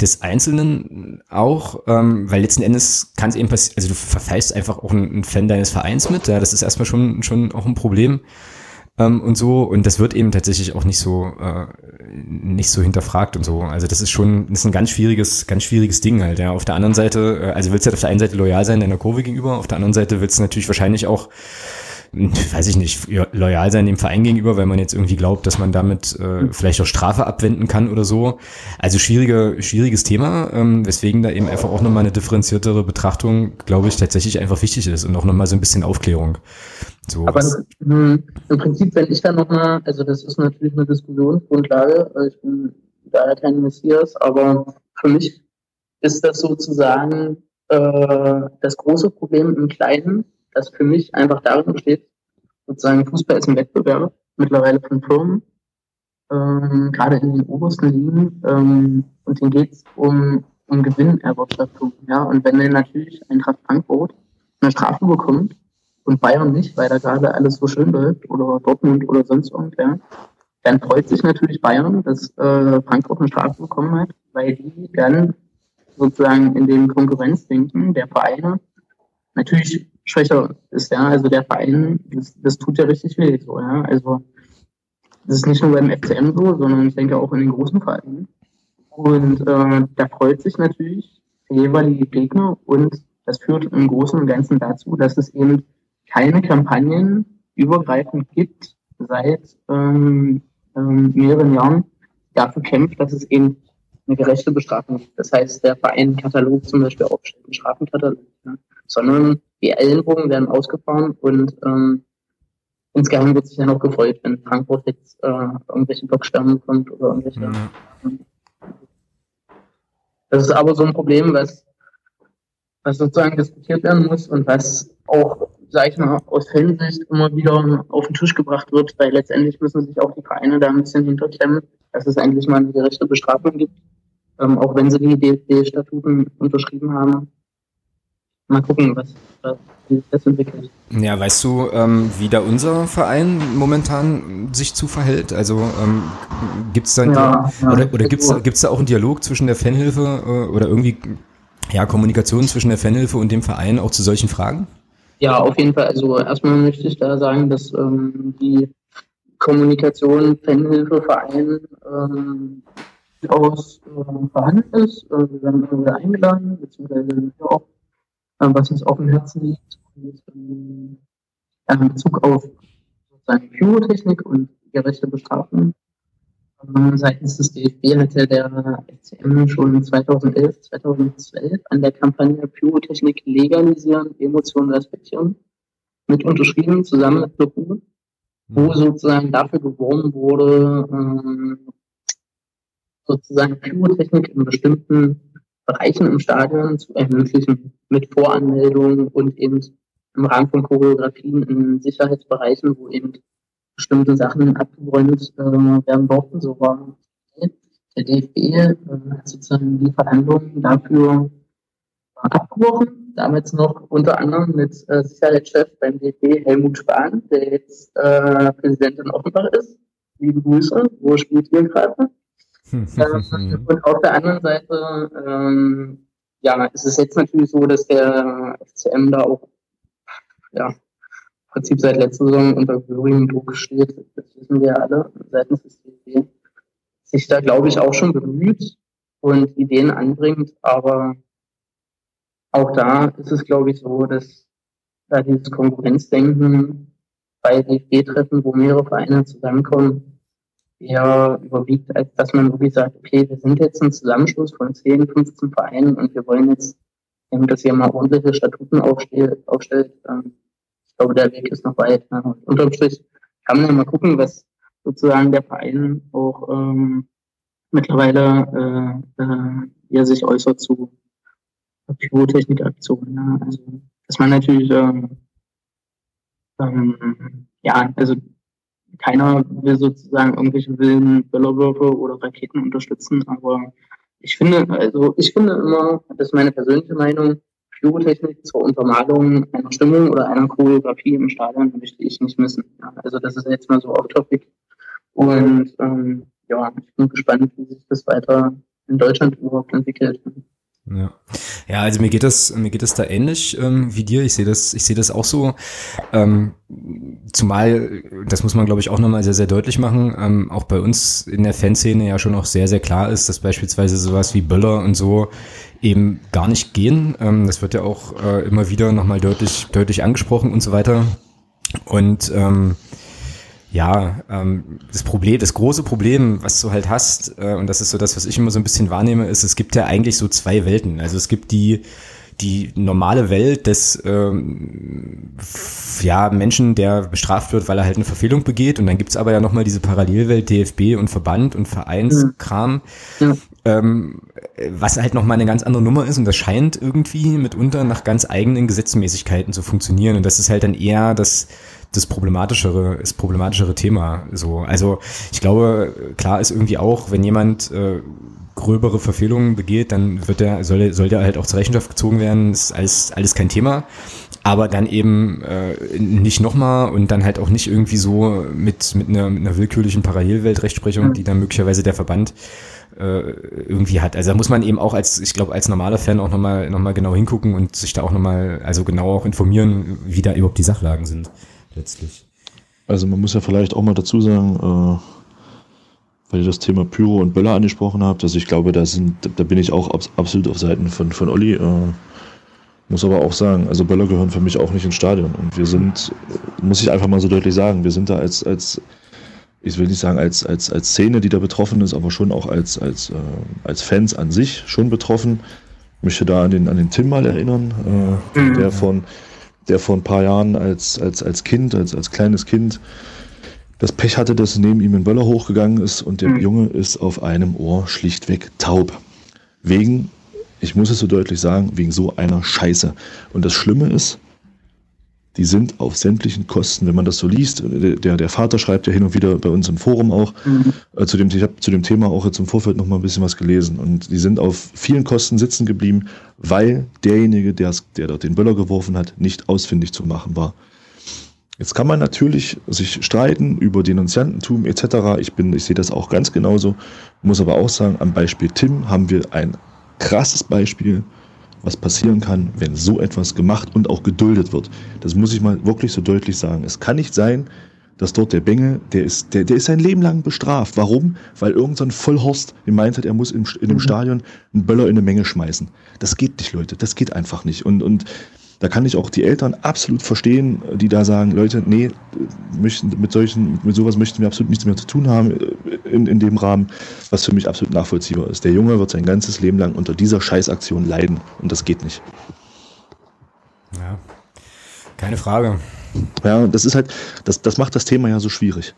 Speaker 1: des Einzelnen auch, ähm, weil letzten Endes kann es eben passieren, also du verfeilst einfach auch einen Fan deines Vereins mit, ja, das ist erstmal schon, schon auch ein Problem ähm, und so. Und das wird eben tatsächlich auch nicht so, äh, nicht so hinterfragt und so. Also das ist schon, das ist ein ganz schwieriges, ganz schwieriges Ding halt. Ja. Auf der anderen Seite, äh, also willst du halt auf der einen Seite loyal sein deiner Kurve gegenüber, auf der anderen Seite willst du natürlich wahrscheinlich auch weiß ich nicht, loyal sein dem Verein gegenüber, weil man jetzt irgendwie glaubt, dass man damit äh, vielleicht auch Strafe abwenden kann oder so. Also schwierige, schwieriges Thema, ähm, weswegen da eben einfach auch nochmal eine differenziertere Betrachtung, glaube ich, tatsächlich einfach wichtig ist und auch nochmal so ein bisschen Aufklärung.
Speaker 3: So, Aber mh, im Prinzip, wenn ich da nochmal, also das ist natürlich eine Diskussionsgrundlage, ich bin daher kein Messias, aber für mich ist das sozusagen äh, das große Problem im Kleinen, das für mich einfach darin besteht, sozusagen Fußball ist ein Wettbewerb, mittlerweile von Firmen, ähm, gerade in den obersten Ligen, ähm, und denen geht es um, um Gewinnerwirtschaftung. Ja? Und wenn dann natürlich Eintracht Frankfurt eine Strafe bekommt und Bayern nicht, weil da gerade alles so schön läuft, oder Dortmund oder sonst irgendwer, dann freut sich natürlich Bayern, dass äh, Frankfurt eine Strafe bekommen hat, weil die dann sozusagen in dem Konkurrenzdenken der Vereine natürlich schwächer ist, ja. Also der Verein, das, das tut ja richtig weh, so, ja. Also das ist nicht nur beim FCM so, sondern ich denke auch in den großen Vereinen. Und äh, da freut sich natürlich der jeweilige Gegner und das führt im Großen und Ganzen dazu, dass es eben keine Kampagnen übergreifend gibt seit ähm, ähm, mehreren Jahren dafür kämpft, dass es eben eine gerechte Bestrafung gibt. Das heißt, der Verein Katalog zum Beispiel aufstellt, einen Strafenkatalog, ja. sondern die Ellenbogen werden ausgefahren und ähm, insgeheim wird sich ja noch gefreut, wenn Frankfurt jetzt äh, irgendwelche Blocksperren bekommt oder irgendwelche. Mhm. Das ist aber so ein Problem, was, was sozusagen diskutiert werden muss und was auch, sag ich mal, aus Fansicht immer wieder auf den Tisch gebracht wird, weil letztendlich müssen sich auch die Vereine da ein bisschen hinterklemmen, dass es endlich mal eine gerechte Bestrafung gibt, ähm, auch wenn sie die DFB-Statuten unterschrieben haben mal gucken, was, was sich das entwickelt.
Speaker 1: Ja, weißt du, ähm, wie da unser Verein momentan sich zu verhält? Also ähm, gibt es da ja, ja, oder, oder gibt's, gibt's da auch einen Dialog zwischen der Fanhilfe äh, oder irgendwie ja, Kommunikation zwischen der Fanhilfe und dem Verein auch zu solchen Fragen?
Speaker 3: Ja, auf jeden Fall. Also erstmal möchte ich da sagen, dass ähm, die Kommunikation Fanhilfe Verein ähm, durchaus äh, vorhanden ist. Äh, wir werden immer eingeladen, beziehungsweise auch äh, was uns auf dem Herzen liegt. Und, ähm, in Bezug auf sozusagen Pyrotechnik und gerechte Bestrafung. Ähm, seitens des DFB hat ja der FCM schon 2011, 2012 an der Kampagne Pyrotechnik legalisieren, Emotionen respektieren mit unterschrieben, zusammen mit BU, wo mhm. sozusagen dafür geworben wurde, ähm, sozusagen Pyrotechnik in bestimmten Bereichen im Stadion zu ermöglichen, mit Voranmeldungen und eben im Rahmen von Choreografien in Sicherheitsbereichen, wo eben bestimmte Sachen abgeräumt äh, werden durften. So war der DFB äh, hat sozusagen die Verhandlungen dafür abgebrochen. Damals noch unter anderem mit äh, Sicherheitschef beim DFB Helmut Spahn, der jetzt äh, Präsident in Offenbach ist. Liebe Grüße, wo spielt ihr gerade? ähm, und auf der anderen Seite, ähm, ja, ist es jetzt natürlich so, dass der FCM da auch, ja, Prinzip seit letzter Saison unter gehörigem Druck steht. Das wissen wir alle seitens des DFB. Sich da, glaube ich, auch schon bemüht und Ideen anbringt, aber auch da ist es, glaube ich, so, dass da dieses Konkurrenzdenken bei DFB-Treffen, wo mehrere Vereine zusammenkommen, eher überwiegt, als dass man wirklich sagt, okay, wir sind jetzt ein Zusammenschluss von 10, 15 Vereinen und wir wollen jetzt, dass hier mal ordentliche Statuten aufstellt. aufstellt. Ich glaube, der Weg ist noch weit. Und unterm Strich kann man ja mal gucken, was, sozusagen der Verein auch ähm, mittlerweile äh, äh, ja, sich äußert zu Pyrotechnikaktionen. Ne? Also dass man natürlich ähm, ähm, ja, also keiner will sozusagen irgendwelche wilden Böllerwürfe oder Raketen unterstützen, aber ich finde, also ich finde immer, das ist meine persönliche Meinung, Pyrotechnik zur Untermalung einer Stimmung oder einer Choreografie im Stadion möchte ich nicht missen. Ja, also das ist jetzt mal so off-topic. Und ähm, ja, ich bin gespannt, wie sich das weiter in Deutschland überhaupt entwickelt.
Speaker 1: Ja. Ja, also mir geht das, mir geht das da ähnlich ähm, wie dir. Ich sehe das, ich sehe das auch so. Ähm, zumal, das muss man glaube ich auch nochmal sehr, sehr deutlich machen, ähm, auch bei uns in der Fanszene ja schon auch sehr, sehr klar ist, dass beispielsweise sowas wie Böller und so eben gar nicht gehen. Ähm, das wird ja auch äh, immer wieder nochmal deutlich, deutlich angesprochen und so weiter. Und ähm, ja, ähm, das Problem, das große Problem, was du halt hast, äh, und das ist so das, was ich immer so ein bisschen wahrnehme, ist, es gibt ja eigentlich so zwei Welten. Also es gibt die, die normale Welt des ähm, ja, Menschen, der bestraft wird, weil er halt eine Verfehlung begeht. Und dann gibt's aber ja nochmal diese Parallelwelt DFB und Verband und Vereinskram, ja. ähm, was halt nochmal eine ganz andere Nummer ist. Und das scheint irgendwie mitunter nach ganz eigenen Gesetzmäßigkeiten zu funktionieren. Und das ist halt dann eher das das problematischere, das problematischere Thema. So, also ich glaube, klar ist irgendwie auch, wenn jemand äh, gröbere Verfehlungen begeht, dann wird der, soll, soll der halt auch zur Rechenschaft gezogen werden. Das ist alles, alles kein Thema. Aber dann eben äh, nicht nochmal und dann halt auch nicht irgendwie so mit, mit, einer, mit einer willkürlichen Parallelweltrechtsprechung, die dann möglicherweise der Verband äh, irgendwie hat. Also da muss man eben auch als, ich glaube, als normaler Fan auch nochmal noch mal genau hingucken und sich da auch nochmal, also genau auch informieren, wie da überhaupt die Sachlagen sind letztlich.
Speaker 2: Also man muss ja vielleicht auch mal dazu sagen, äh, weil ihr das Thema Pyro und Böller angesprochen habt, also ich glaube, da sind, da bin ich auch absolut auf Seiten von, von Olli. Äh, muss aber auch sagen, also Böller gehören für mich auch nicht ins Stadion. Und wir sind, muss ich einfach mal so deutlich sagen, wir sind da als, als ich will nicht sagen als, als, als Szene, die da betroffen ist, aber schon auch als, als, äh, als Fans an sich schon betroffen. Ich möchte da an den, an den Tim mal erinnern, äh, mhm. der von der vor ein paar Jahren als, als, als Kind, als, als kleines Kind das Pech hatte, dass neben ihm ein Böller hochgegangen ist und der mhm. Junge ist auf einem Ohr schlichtweg taub. Wegen, ich muss es so deutlich sagen, wegen so einer Scheiße. Und das Schlimme ist, die sind auf sämtlichen Kosten, wenn man das so liest. Der, der Vater schreibt ja hin und wieder bei uns im Forum auch mhm. äh, zu dem, ich habe zu dem Thema auch jetzt im Vorfeld noch mal ein bisschen was gelesen. Und die sind auf vielen Kosten sitzen geblieben, weil derjenige, der, der dort den Böller geworfen hat, nicht ausfindig zu machen war. Jetzt kann man natürlich sich streiten über Denunziantentum etc. Ich bin, ich sehe das auch ganz genauso. Muss aber auch sagen, am Beispiel Tim haben wir ein krasses Beispiel was passieren kann, wenn so etwas gemacht und auch geduldet wird. Das muss ich mal wirklich so deutlich sagen. Es kann nicht sein, dass dort der Bengel, der ist, der, der ist sein Leben lang bestraft. Warum? Weil irgendein so Vollhorst gemeint hat, er muss im, in dem mhm. Stadion einen Böller in eine Menge schmeißen. Das geht nicht, Leute. Das geht einfach nicht. Und, und da kann ich auch die Eltern absolut verstehen, die da sagen, Leute, nee, möchten, mit solchen, mit sowas möchten wir absolut nichts mehr zu tun haben äh, in, in dem Rahmen, was für mich absolut nachvollziehbar ist. Der Junge wird sein ganzes Leben lang unter dieser Scheißaktion leiden und das geht nicht.
Speaker 1: Ja, keine Frage.
Speaker 2: Ja, das ist halt, das, das macht das Thema ja so schwierig.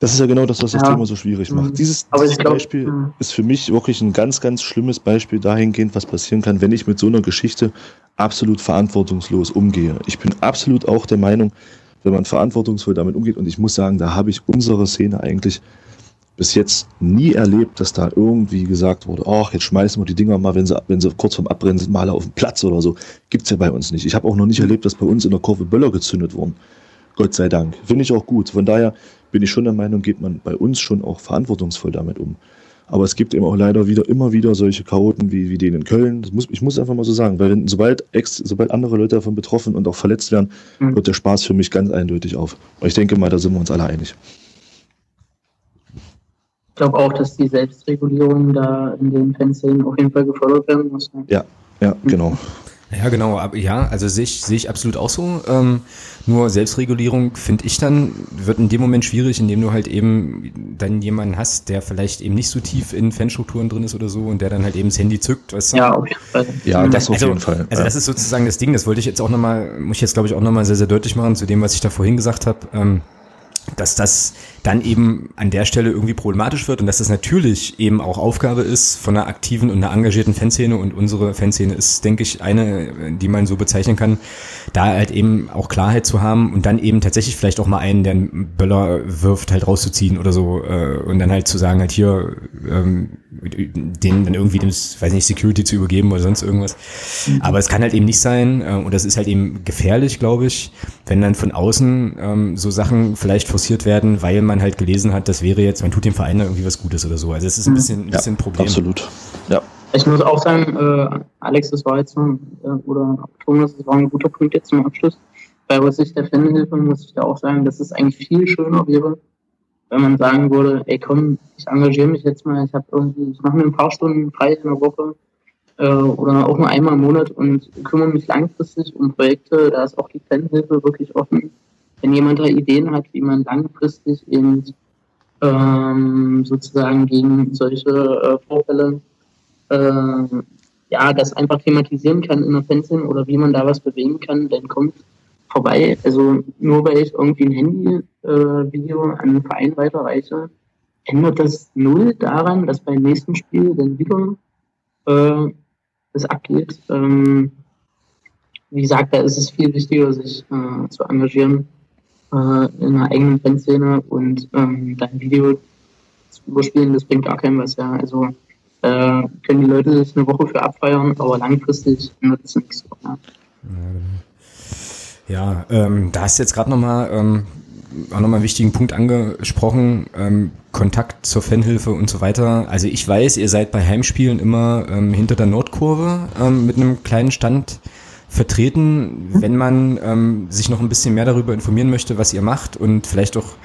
Speaker 2: Das ist ja genau das, was das ja. Thema so schwierig macht. Mhm. Dieses, dieses glaub, Beispiel mh. ist für mich wirklich ein ganz, ganz schlimmes Beispiel dahingehend, was passieren kann, wenn ich mit so einer Geschichte absolut verantwortungslos umgehe. Ich bin absolut auch der Meinung, wenn man verantwortungsvoll damit umgeht, und ich muss sagen, da habe ich unsere Szene eigentlich bis jetzt nie erlebt, dass da irgendwie gesagt wurde, ach, jetzt schmeißen wir die Dinger mal, wenn sie, wenn sie kurz vorm Abbrennen sind, mal auf den Platz oder so. Gibt's ja bei uns nicht. Ich habe auch noch nicht erlebt, dass bei uns in der Kurve Böller gezündet wurden. Gott sei Dank. Finde ich auch gut. Von daher bin ich schon der Meinung, geht man bei uns schon auch verantwortungsvoll damit um. Aber es gibt eben auch leider wieder immer wieder solche Chaoten wie, wie den in Köln. Muss, ich muss einfach mal so sagen, weil wenn, sobald, ex, sobald andere Leute davon betroffen und auch verletzt werden, mhm. hört der Spaß für mich ganz eindeutig auf. Und ich denke mal, da sind wir uns alle einig.
Speaker 3: Ich glaube auch, dass die Selbstregulierung da in den Fanszenen auf jeden Fall gefordert werden muss.
Speaker 2: Ne? Ja, ja, genau.
Speaker 1: Ja, genau. Ja, also sehe ich, sehe ich absolut auch so. Ähm, nur Selbstregulierung finde ich dann, wird in dem Moment schwierig, indem du halt eben dann jemanden hast, der vielleicht eben nicht so tief in Fanstrukturen drin ist oder so und der dann halt eben das Handy zückt. Weißt du?
Speaker 3: Ja, auf jeden Fall.
Speaker 2: Ja, das auf also, jeden Fall.
Speaker 1: Also das ist sozusagen das Ding, das wollte ich jetzt auch nochmal, muss ich jetzt glaube ich auch nochmal sehr, sehr deutlich machen zu dem, was ich da vorhin gesagt habe. Ähm, dass das dann eben an der Stelle irgendwie problematisch wird und dass das natürlich eben auch Aufgabe ist von einer aktiven und einer engagierten Fanszene und unsere Fanszene ist, denke ich, eine, die man so bezeichnen kann, da halt eben auch Klarheit zu haben und dann eben tatsächlich vielleicht auch mal einen, der einen Böller wirft, halt rauszuziehen oder so äh, und dann halt zu sagen, halt hier ähm, denen dann irgendwie, das, weiß nicht, Security zu übergeben oder sonst irgendwas. Mhm. Aber es kann halt eben nicht sein äh, und das ist halt eben gefährlich, glaube ich, wenn dann von außen ähm, so Sachen vielleicht forciert werden, weil man halt gelesen hat, das wäre jetzt, man tut dem Verein da irgendwie was Gutes oder so. Also es ist ein mhm. bisschen, ein bisschen
Speaker 2: ja, Problem. Absolut. Ja.
Speaker 3: Ich muss auch sagen, äh, Alex, das war jetzt so, äh, oder Thomas, das war ein guter Punkt jetzt zum Abschluss. Bei was ich der Fanhilfe muss ich da auch sagen, dass es eigentlich viel schöner wäre, wenn man sagen würde, ey komm, ich engagiere mich jetzt mal, ich habe irgendwie, ich mache mir ein paar Stunden frei in der Woche äh, oder auch nur einmal im Monat und kümmere mich langfristig um Projekte, da ist auch die Fanhilfe wirklich offen. Wenn jemand da Ideen hat, wie man langfristig eben ähm, sozusagen gegen solche äh, Vorfälle äh, ja, das einfach thematisieren kann in der Fanszene oder wie man da was bewegen kann, dann kommt vorbei. Also nur weil ich irgendwie ein Handy-Video äh, an einen Verein weiterreiche, ändert das null daran, dass beim nächsten Spiel dann wieder äh, das abgeht. Ähm, wie gesagt, da ist es viel wichtiger, sich äh, zu engagieren äh, in einer eigenen Fanszene und ähm, dein Video zu überspielen, das bringt gar keinem was, ja. Also äh, können die Leute sich eine Woche für abfeiern, aber langfristig ändert es nichts. Ja.
Speaker 1: Ja, ähm, da hast du jetzt gerade nochmal ähm, auch einen wichtigen Punkt angesprochen, ähm, Kontakt zur Fanhilfe und so weiter. Also ich weiß, ihr seid bei Heimspielen immer ähm, hinter der Nordkurve ähm, mit einem kleinen Stand vertreten. Wenn man ähm, sich noch ein bisschen mehr darüber informieren möchte, was ihr macht und vielleicht auch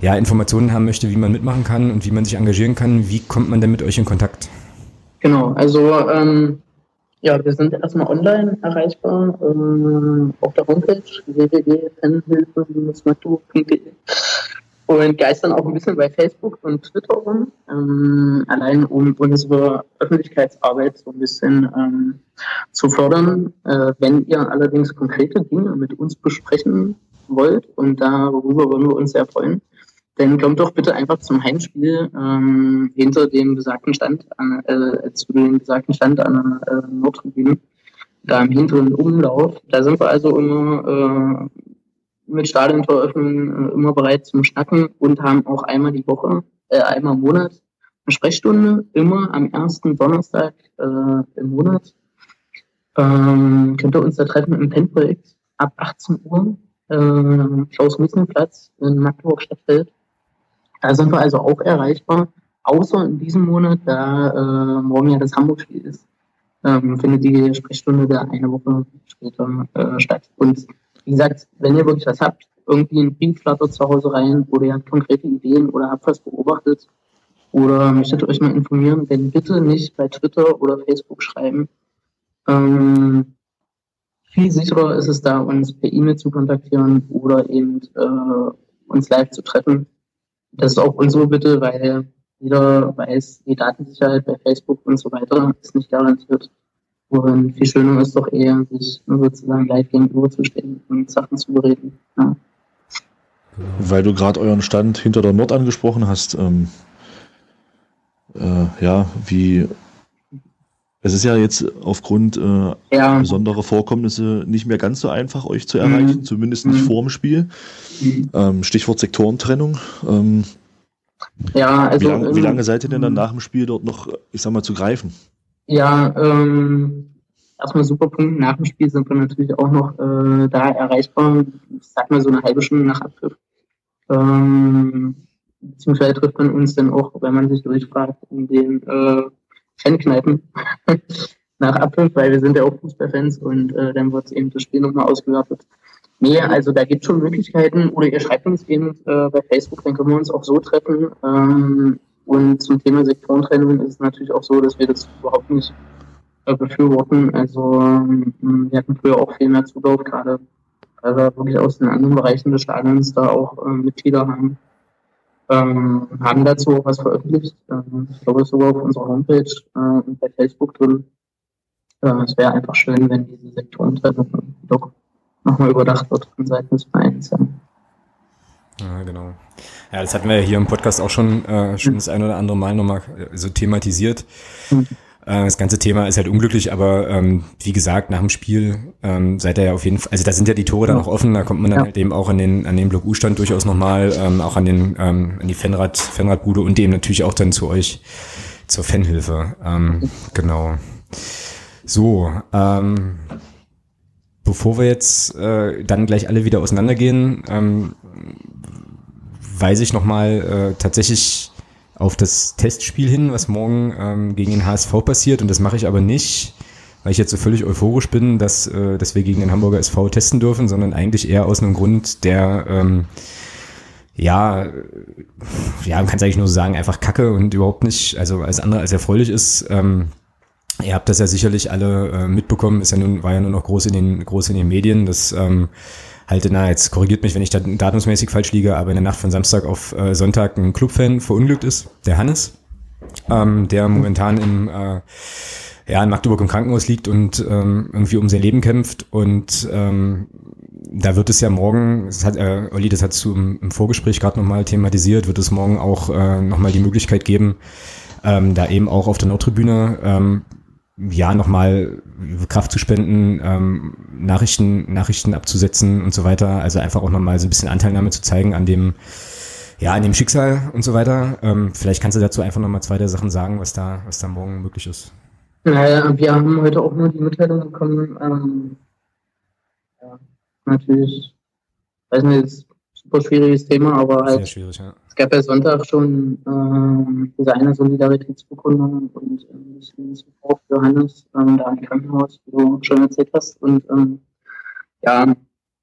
Speaker 1: ja, Informationen haben möchte, wie man mitmachen kann und wie man sich engagieren kann, wie kommt man denn mit euch in Kontakt?
Speaker 3: Genau, also ähm, ja, wir sind erstmal online erreichbar ähm, auf der Homepage www.fanhilfe-magdeburg.de und geistern auch ein bisschen bei Facebook und Twitter rum, ähm, allein um unsere Öffentlichkeitsarbeit so ein bisschen ähm, zu fördern. Äh, wenn ihr allerdings konkrete Dinge mit uns besprechen wollt und darüber würden wir uns sehr freuen, dann kommt doch bitte einfach zum Heimspiel ähm, hinter dem besagten Stand, an, äh, zu dem besagten Stand an der äh, Nordtribüne, da im hinteren Umlauf. Da sind wir also immer äh, mit Stadiontoröffnung äh, immer bereit zum Schnacken und haben auch einmal die Woche, äh, einmal im Monat eine Sprechstunde, immer am ersten Donnerstag äh, im Monat. Ähm, könnt ihr uns da treffen im Pen-Projekt ab 18 Uhr, äh, Klaus-Miesen-Platz in Magdeburg-Stadtfeld. Da sind wir also auch erreichbar, außer in diesem Monat, da äh, morgen ja das Hamburg-Spiel ist, ähm, findet die Sprechstunde da eine Woche später äh, statt. Und wie gesagt, wenn ihr wirklich was habt, irgendwie ein Brief flattert zu Hause rein oder ihr habt konkrete Ideen oder habt was beobachtet oder möchtet euch mal informieren, dann bitte nicht bei Twitter oder Facebook schreiben. Ähm, viel sicherer ist es da, uns per E-Mail zu kontaktieren oder eben äh, uns live zu treffen. Das ist auch unsere Bitte, weil jeder weiß, die Datensicherheit bei Facebook und so weiter ist nicht garantiert. Und viel schöner ist doch eher, sich sozusagen live gegenüber zu stehen und Sachen zu bereden. Ja.
Speaker 2: Weil du gerade euren Stand hinter der Nord angesprochen hast, ähm, äh, ja, wie es ist ja jetzt aufgrund äh, ja. besonderer Vorkommnisse nicht mehr ganz so einfach, euch zu erreichen, mhm. zumindest nicht mhm. vor dem Spiel. Mhm. Ähm, Stichwort Sektorentrennung. Ähm, ja, also, wie, lang, wie, lange seid ihr denn dann nach dem Spiel dort noch, ich sag mal, zu greifen?
Speaker 3: Ja, ähm, erstmal super Punkt. Nach dem Spiel sind wir natürlich auch noch äh, da erreichbar. Ich sag mal so eine halbe Stunde nach Abpfiff. Ähm, beziehungsweise trifft man uns dann auch, wenn man sich durchfragt, in den äh, Fankneipen nach Abpfiff, weil wir sind ja auch Fußballfans und äh, dann wird eben das Spiel nochmal ausgewertet. Nee, also da gibt es schon Möglichkeiten oder ihr schreibt uns eben äh, bei Facebook, dann können wir uns auch so treffen. Ähm, und zum Thema Sektorentrennung ist es natürlich auch so, dass wir das überhaupt nicht äh, befürworten. Also ähm, wir hatten früher auch viel mehr Zulauf, gerade weil wir wirklich aus den anderen Bereichen des Stadions da auch äh, Mitglieder haben ähm, haben dazu auch was veröffentlicht. Ähm, ich glaube sogar auf unserer Homepage äh, und bei Facebook drin. Äh, es wäre einfach schön, wenn diese Sektorentrennung doch nochmal überdacht wird von Seiten des Vereins. Ja.
Speaker 1: Ja, genau. Ja, das hatten wir ja hier im Podcast auch schon, äh, schon das ein oder andere Mal nochmal äh, so thematisiert. Mhm. Äh, das ganze Thema ist halt unglücklich, aber ähm, wie gesagt, nach dem Spiel ähm, seid ihr ja auf jeden Fall, also da sind ja die Tore dann auch offen, da kommt man dann ja. halt eben auch an den, an den Block U-Stand durchaus nochmal, ähm, auch an den, ähm, an die Fanrad, Fanradbude und eben natürlich auch dann zu euch zur Fanhilfe. Ähm, genau. So, ähm, bevor wir jetzt äh, dann gleich alle wieder auseinandergehen, ähm, weise ich nochmal äh, tatsächlich auf das Testspiel hin, was morgen ähm, gegen den HSV passiert. Und das mache ich aber nicht, weil ich jetzt so völlig euphorisch bin, dass, äh, dass wir gegen den Hamburger SV testen dürfen, sondern eigentlich eher aus einem Grund, der ähm, ja, ja, man kann es eigentlich nur sagen, einfach Kacke und überhaupt nicht, also alles andere als erfreulich ist. Ähm, ihr habt das ja sicherlich alle äh, mitbekommen, ist ja nun, war ja nur noch groß in den, groß in den Medien, dass ähm, halt, na, jetzt korrigiert mich, wenn ich da datumsmäßig falsch liege, aber in der Nacht von Samstag auf äh, Sonntag ein Clubfan verunglückt ist, der Hannes, ähm, der momentan im, äh, ja, in Magdeburg im Krankenhaus liegt und ähm, irgendwie um sein Leben kämpft. Und ähm, da wird es ja morgen, das hat, äh, Olli, das hast du im, im Vorgespräch gerade nochmal thematisiert, wird es morgen auch äh, nochmal die Möglichkeit geben, ähm, da eben auch auf der Nordtribüne ähm, ja, nochmal Kraft zu spenden, ähm, Nachrichten, Nachrichten abzusetzen und so weiter. Also einfach auch nochmal so ein bisschen Anteilnahme zu zeigen an dem, ja, an dem Schicksal und so weiter. Ähm, vielleicht kannst du dazu einfach nochmal zwei der Sachen sagen, was da, was da morgen möglich ist.
Speaker 3: Naja, wir haben heute auch nur die Mitteilung bekommen, ähm, ja, natürlich, weiß nicht, super schwieriges Thema, aber halt. Sehr schwierig, ja. Gab ja Sonntag schon äh, diese eine Solidaritätsbekundung und äh, ein bisschen Support für Hannes ähm, da im Krankenhaus, wie du schon erzählt hast. Und ähm, ja,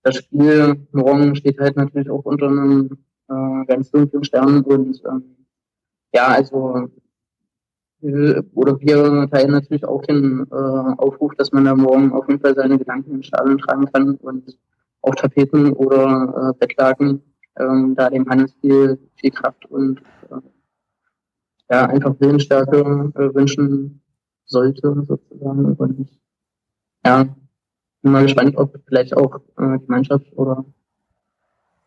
Speaker 3: das Spiel morgen steht halt natürlich auch unter einem äh, ganz dunklen Stern und ähm, ja, also oder wir teilen natürlich auch den äh, Aufruf, dass man da morgen auf jeden Fall seine Gedanken im Stadion tragen kann und auch Tapeten oder äh, Bettlaken, ähm, da dem Hannes viel, viel Kraft und äh, ja, einfach Willensstärke äh, wünschen sollte, sozusagen. Und ja, bin mal gespannt, ob vielleicht auch äh, die Mannschaft oder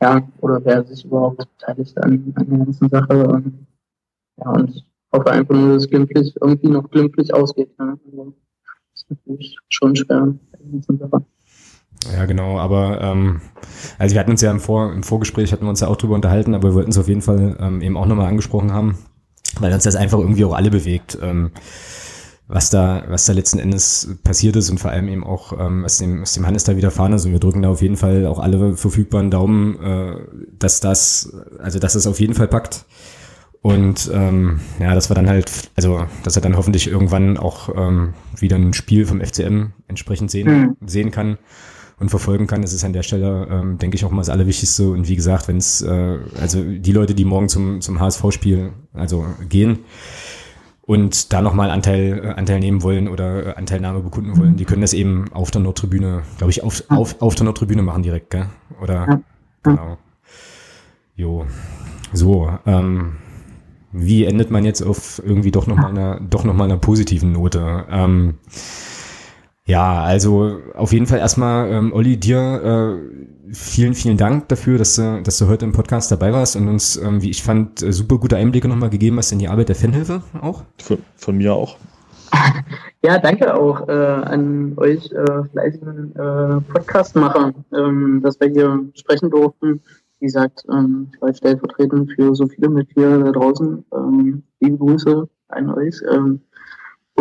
Speaker 3: ja, oder wer sich überhaupt beteiligt an, an der ganzen Sache. Und, ja, und hoffe einfach nur, dass es glimpflich, irgendwie noch glimpflich ausgeht. Ja. Also, das ist natürlich schon schwer der ganzen Sache.
Speaker 1: Ja, genau, aber ähm, also wir hatten uns ja im, Vor im Vorgespräch, hatten wir uns ja auch drüber unterhalten, aber wir wollten es auf jeden Fall ähm, eben auch nochmal angesprochen haben, weil uns das einfach irgendwie auch alle bewegt, ähm, was da, was da letzten Endes passiert ist und vor allem eben auch, ähm, was, dem, was dem Hannes da widerfahren ist. Und wir drücken da auf jeden Fall auch alle verfügbaren Daumen, äh, dass das, also dass es auf jeden Fall packt. Und ähm, ja, dass wir dann halt, also dass er dann hoffentlich irgendwann auch ähm, wieder ein Spiel vom FCM entsprechend sehen, mhm. sehen kann und verfolgen kann. Das ist an der Stelle, ähm, denke ich, auch mal das Allerwichtigste. Und wie gesagt, wenn es, äh, also die Leute, die morgen zum, zum HSV-Spiel also gehen und da nochmal Anteil, äh, Anteil nehmen wollen oder äh, Anteilnahme bekunden wollen, die können das eben auf der Nordtribüne, glaube ich, auf, auf, auf der Nordtribüne machen direkt, gell? Oder genau. Jo. So, ähm, wie endet man jetzt auf irgendwie doch nochmal einer, doch noch mal einer positiven Note? Ähm, ja, also auf jeden Fall erstmal, ähm, Olli, dir äh, vielen, vielen Dank dafür, dass du, dass du heute im Podcast dabei warst und uns, ähm, wie ich fand, äh, super gute Einblicke nochmal gegeben hast in die Arbeit der Fanhilfe auch.
Speaker 2: Von, von mir auch.
Speaker 3: Ja, danke auch äh, an euch äh, fleißigen äh, Podcastmacher, ähm, dass wir hier sprechen durften. Wie gesagt, ähm, ich war stellvertretend für so viele mit hier da draußen. Ähm, liebe Grüße an euch. Ähm,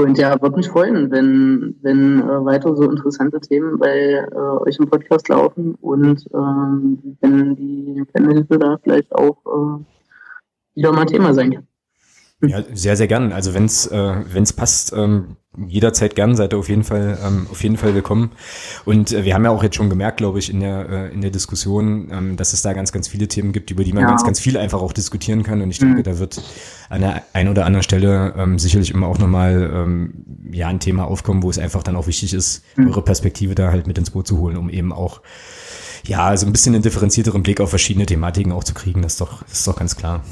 Speaker 3: und ja, würde mich freuen, wenn, wenn äh, weiter so interessante Themen bei äh, euch im Podcast laufen und äh, wenn die Fanhilfe da vielleicht auch äh, wieder mal Thema sein kann.
Speaker 1: Ja, sehr, sehr gern. Also wenn es äh, passt, ähm, jederzeit gern, seid ihr auf jeden Fall ähm, auf jeden Fall willkommen. Und äh, wir haben ja auch jetzt schon gemerkt, glaube ich, in der äh, in der Diskussion, ähm, dass es da ganz ganz viele Themen gibt, über die man ja. ganz ganz viel einfach auch diskutieren kann. Und ich denke, mhm. da wird an der einen oder anderen Stelle ähm, sicherlich immer auch nochmal ähm, ja ein Thema aufkommen, wo es einfach dann auch wichtig ist, mhm. eure Perspektive da halt mit ins Boot zu holen, um eben auch ja, also ein bisschen einen differenzierteren Blick auf verschiedene Thematiken auch zu kriegen, das ist doch, das ist doch ganz klar.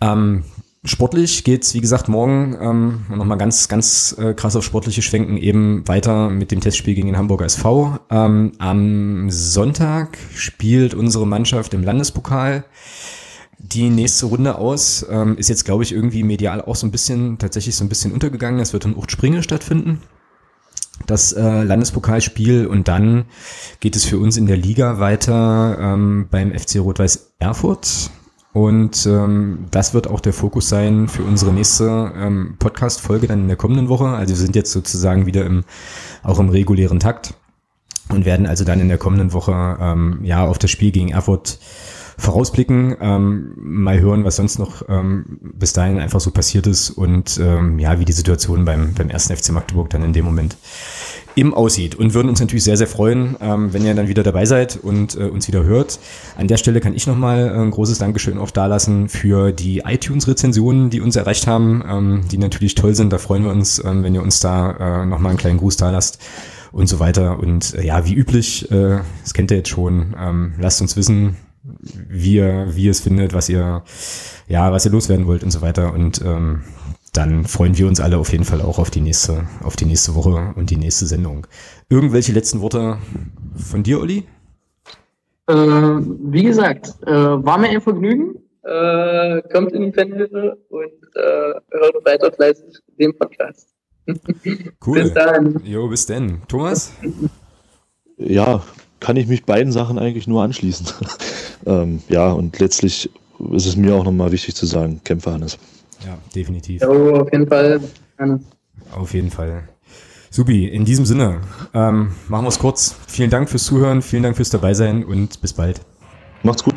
Speaker 1: Ähm, Sportlich geht's wie gesagt, morgen ähm, nochmal ganz, ganz äh, krass auf sportliche Schwenken eben weiter mit dem Testspiel gegen den Hamburger SV. Ähm, am Sonntag spielt unsere Mannschaft im Landespokal die nächste Runde aus. Ähm, ist jetzt, glaube ich, irgendwie medial auch so ein bisschen, tatsächlich so ein bisschen untergegangen. Es wird in Uchtspringe stattfinden das äh, Landespokalspiel und dann geht es für uns in der Liga weiter ähm, beim FC Rot-Weiß Erfurt. Und ähm, das wird auch der Fokus sein für unsere nächste ähm, Podcast-Folge dann in der kommenden Woche. Also wir sind jetzt sozusagen wieder im, auch im regulären Takt und werden also dann in der kommenden Woche ähm, ja auf das Spiel gegen Erfurt vorausblicken, ähm, mal hören, was sonst noch ähm, bis dahin einfach so passiert ist und ähm, ja, wie die Situation beim, beim ersten FC Magdeburg dann in dem Moment im aussieht und würden uns natürlich sehr, sehr freuen, ähm, wenn ihr dann wieder dabei seid und äh, uns wieder hört. An der Stelle kann ich nochmal äh, ein großes Dankeschön auch dalassen für die iTunes-Rezensionen, die uns erreicht haben, ähm, die natürlich toll sind. Da freuen wir uns, ähm, wenn ihr uns da äh, nochmal einen kleinen Gruß dalasst und so weiter. Und äh, ja, wie üblich, äh, das kennt ihr jetzt schon, ähm, lasst uns wissen, wie ihr, wie ihr es findet, was ihr, ja, was ihr loswerden wollt und so weiter. Und ähm, dann freuen wir uns alle auf jeden Fall auch auf die nächste, auf die nächste Woche und die nächste Sendung. Irgendwelche letzten Worte von dir, Olli?
Speaker 3: Äh, wie gesagt, äh, war mir ein Vergnügen. Äh, kommt in die Fanhilfe und äh, hört weiter fleißig den Podcast.
Speaker 1: Cool. bis dann. Jo, bis denn. Thomas?
Speaker 2: Ja, kann ich mich beiden Sachen eigentlich nur anschließen. ähm, ja, und letztlich ist es mir auch nochmal wichtig zu sagen, Kämpfer Hannes.
Speaker 1: Ja, definitiv.
Speaker 3: Ja, auf jeden Fall.
Speaker 1: Auf jeden Fall. Subi, in diesem Sinne, ähm, machen wir es kurz. Vielen Dank fürs Zuhören, vielen Dank fürs Dabeisein und bis bald.
Speaker 2: Macht's gut.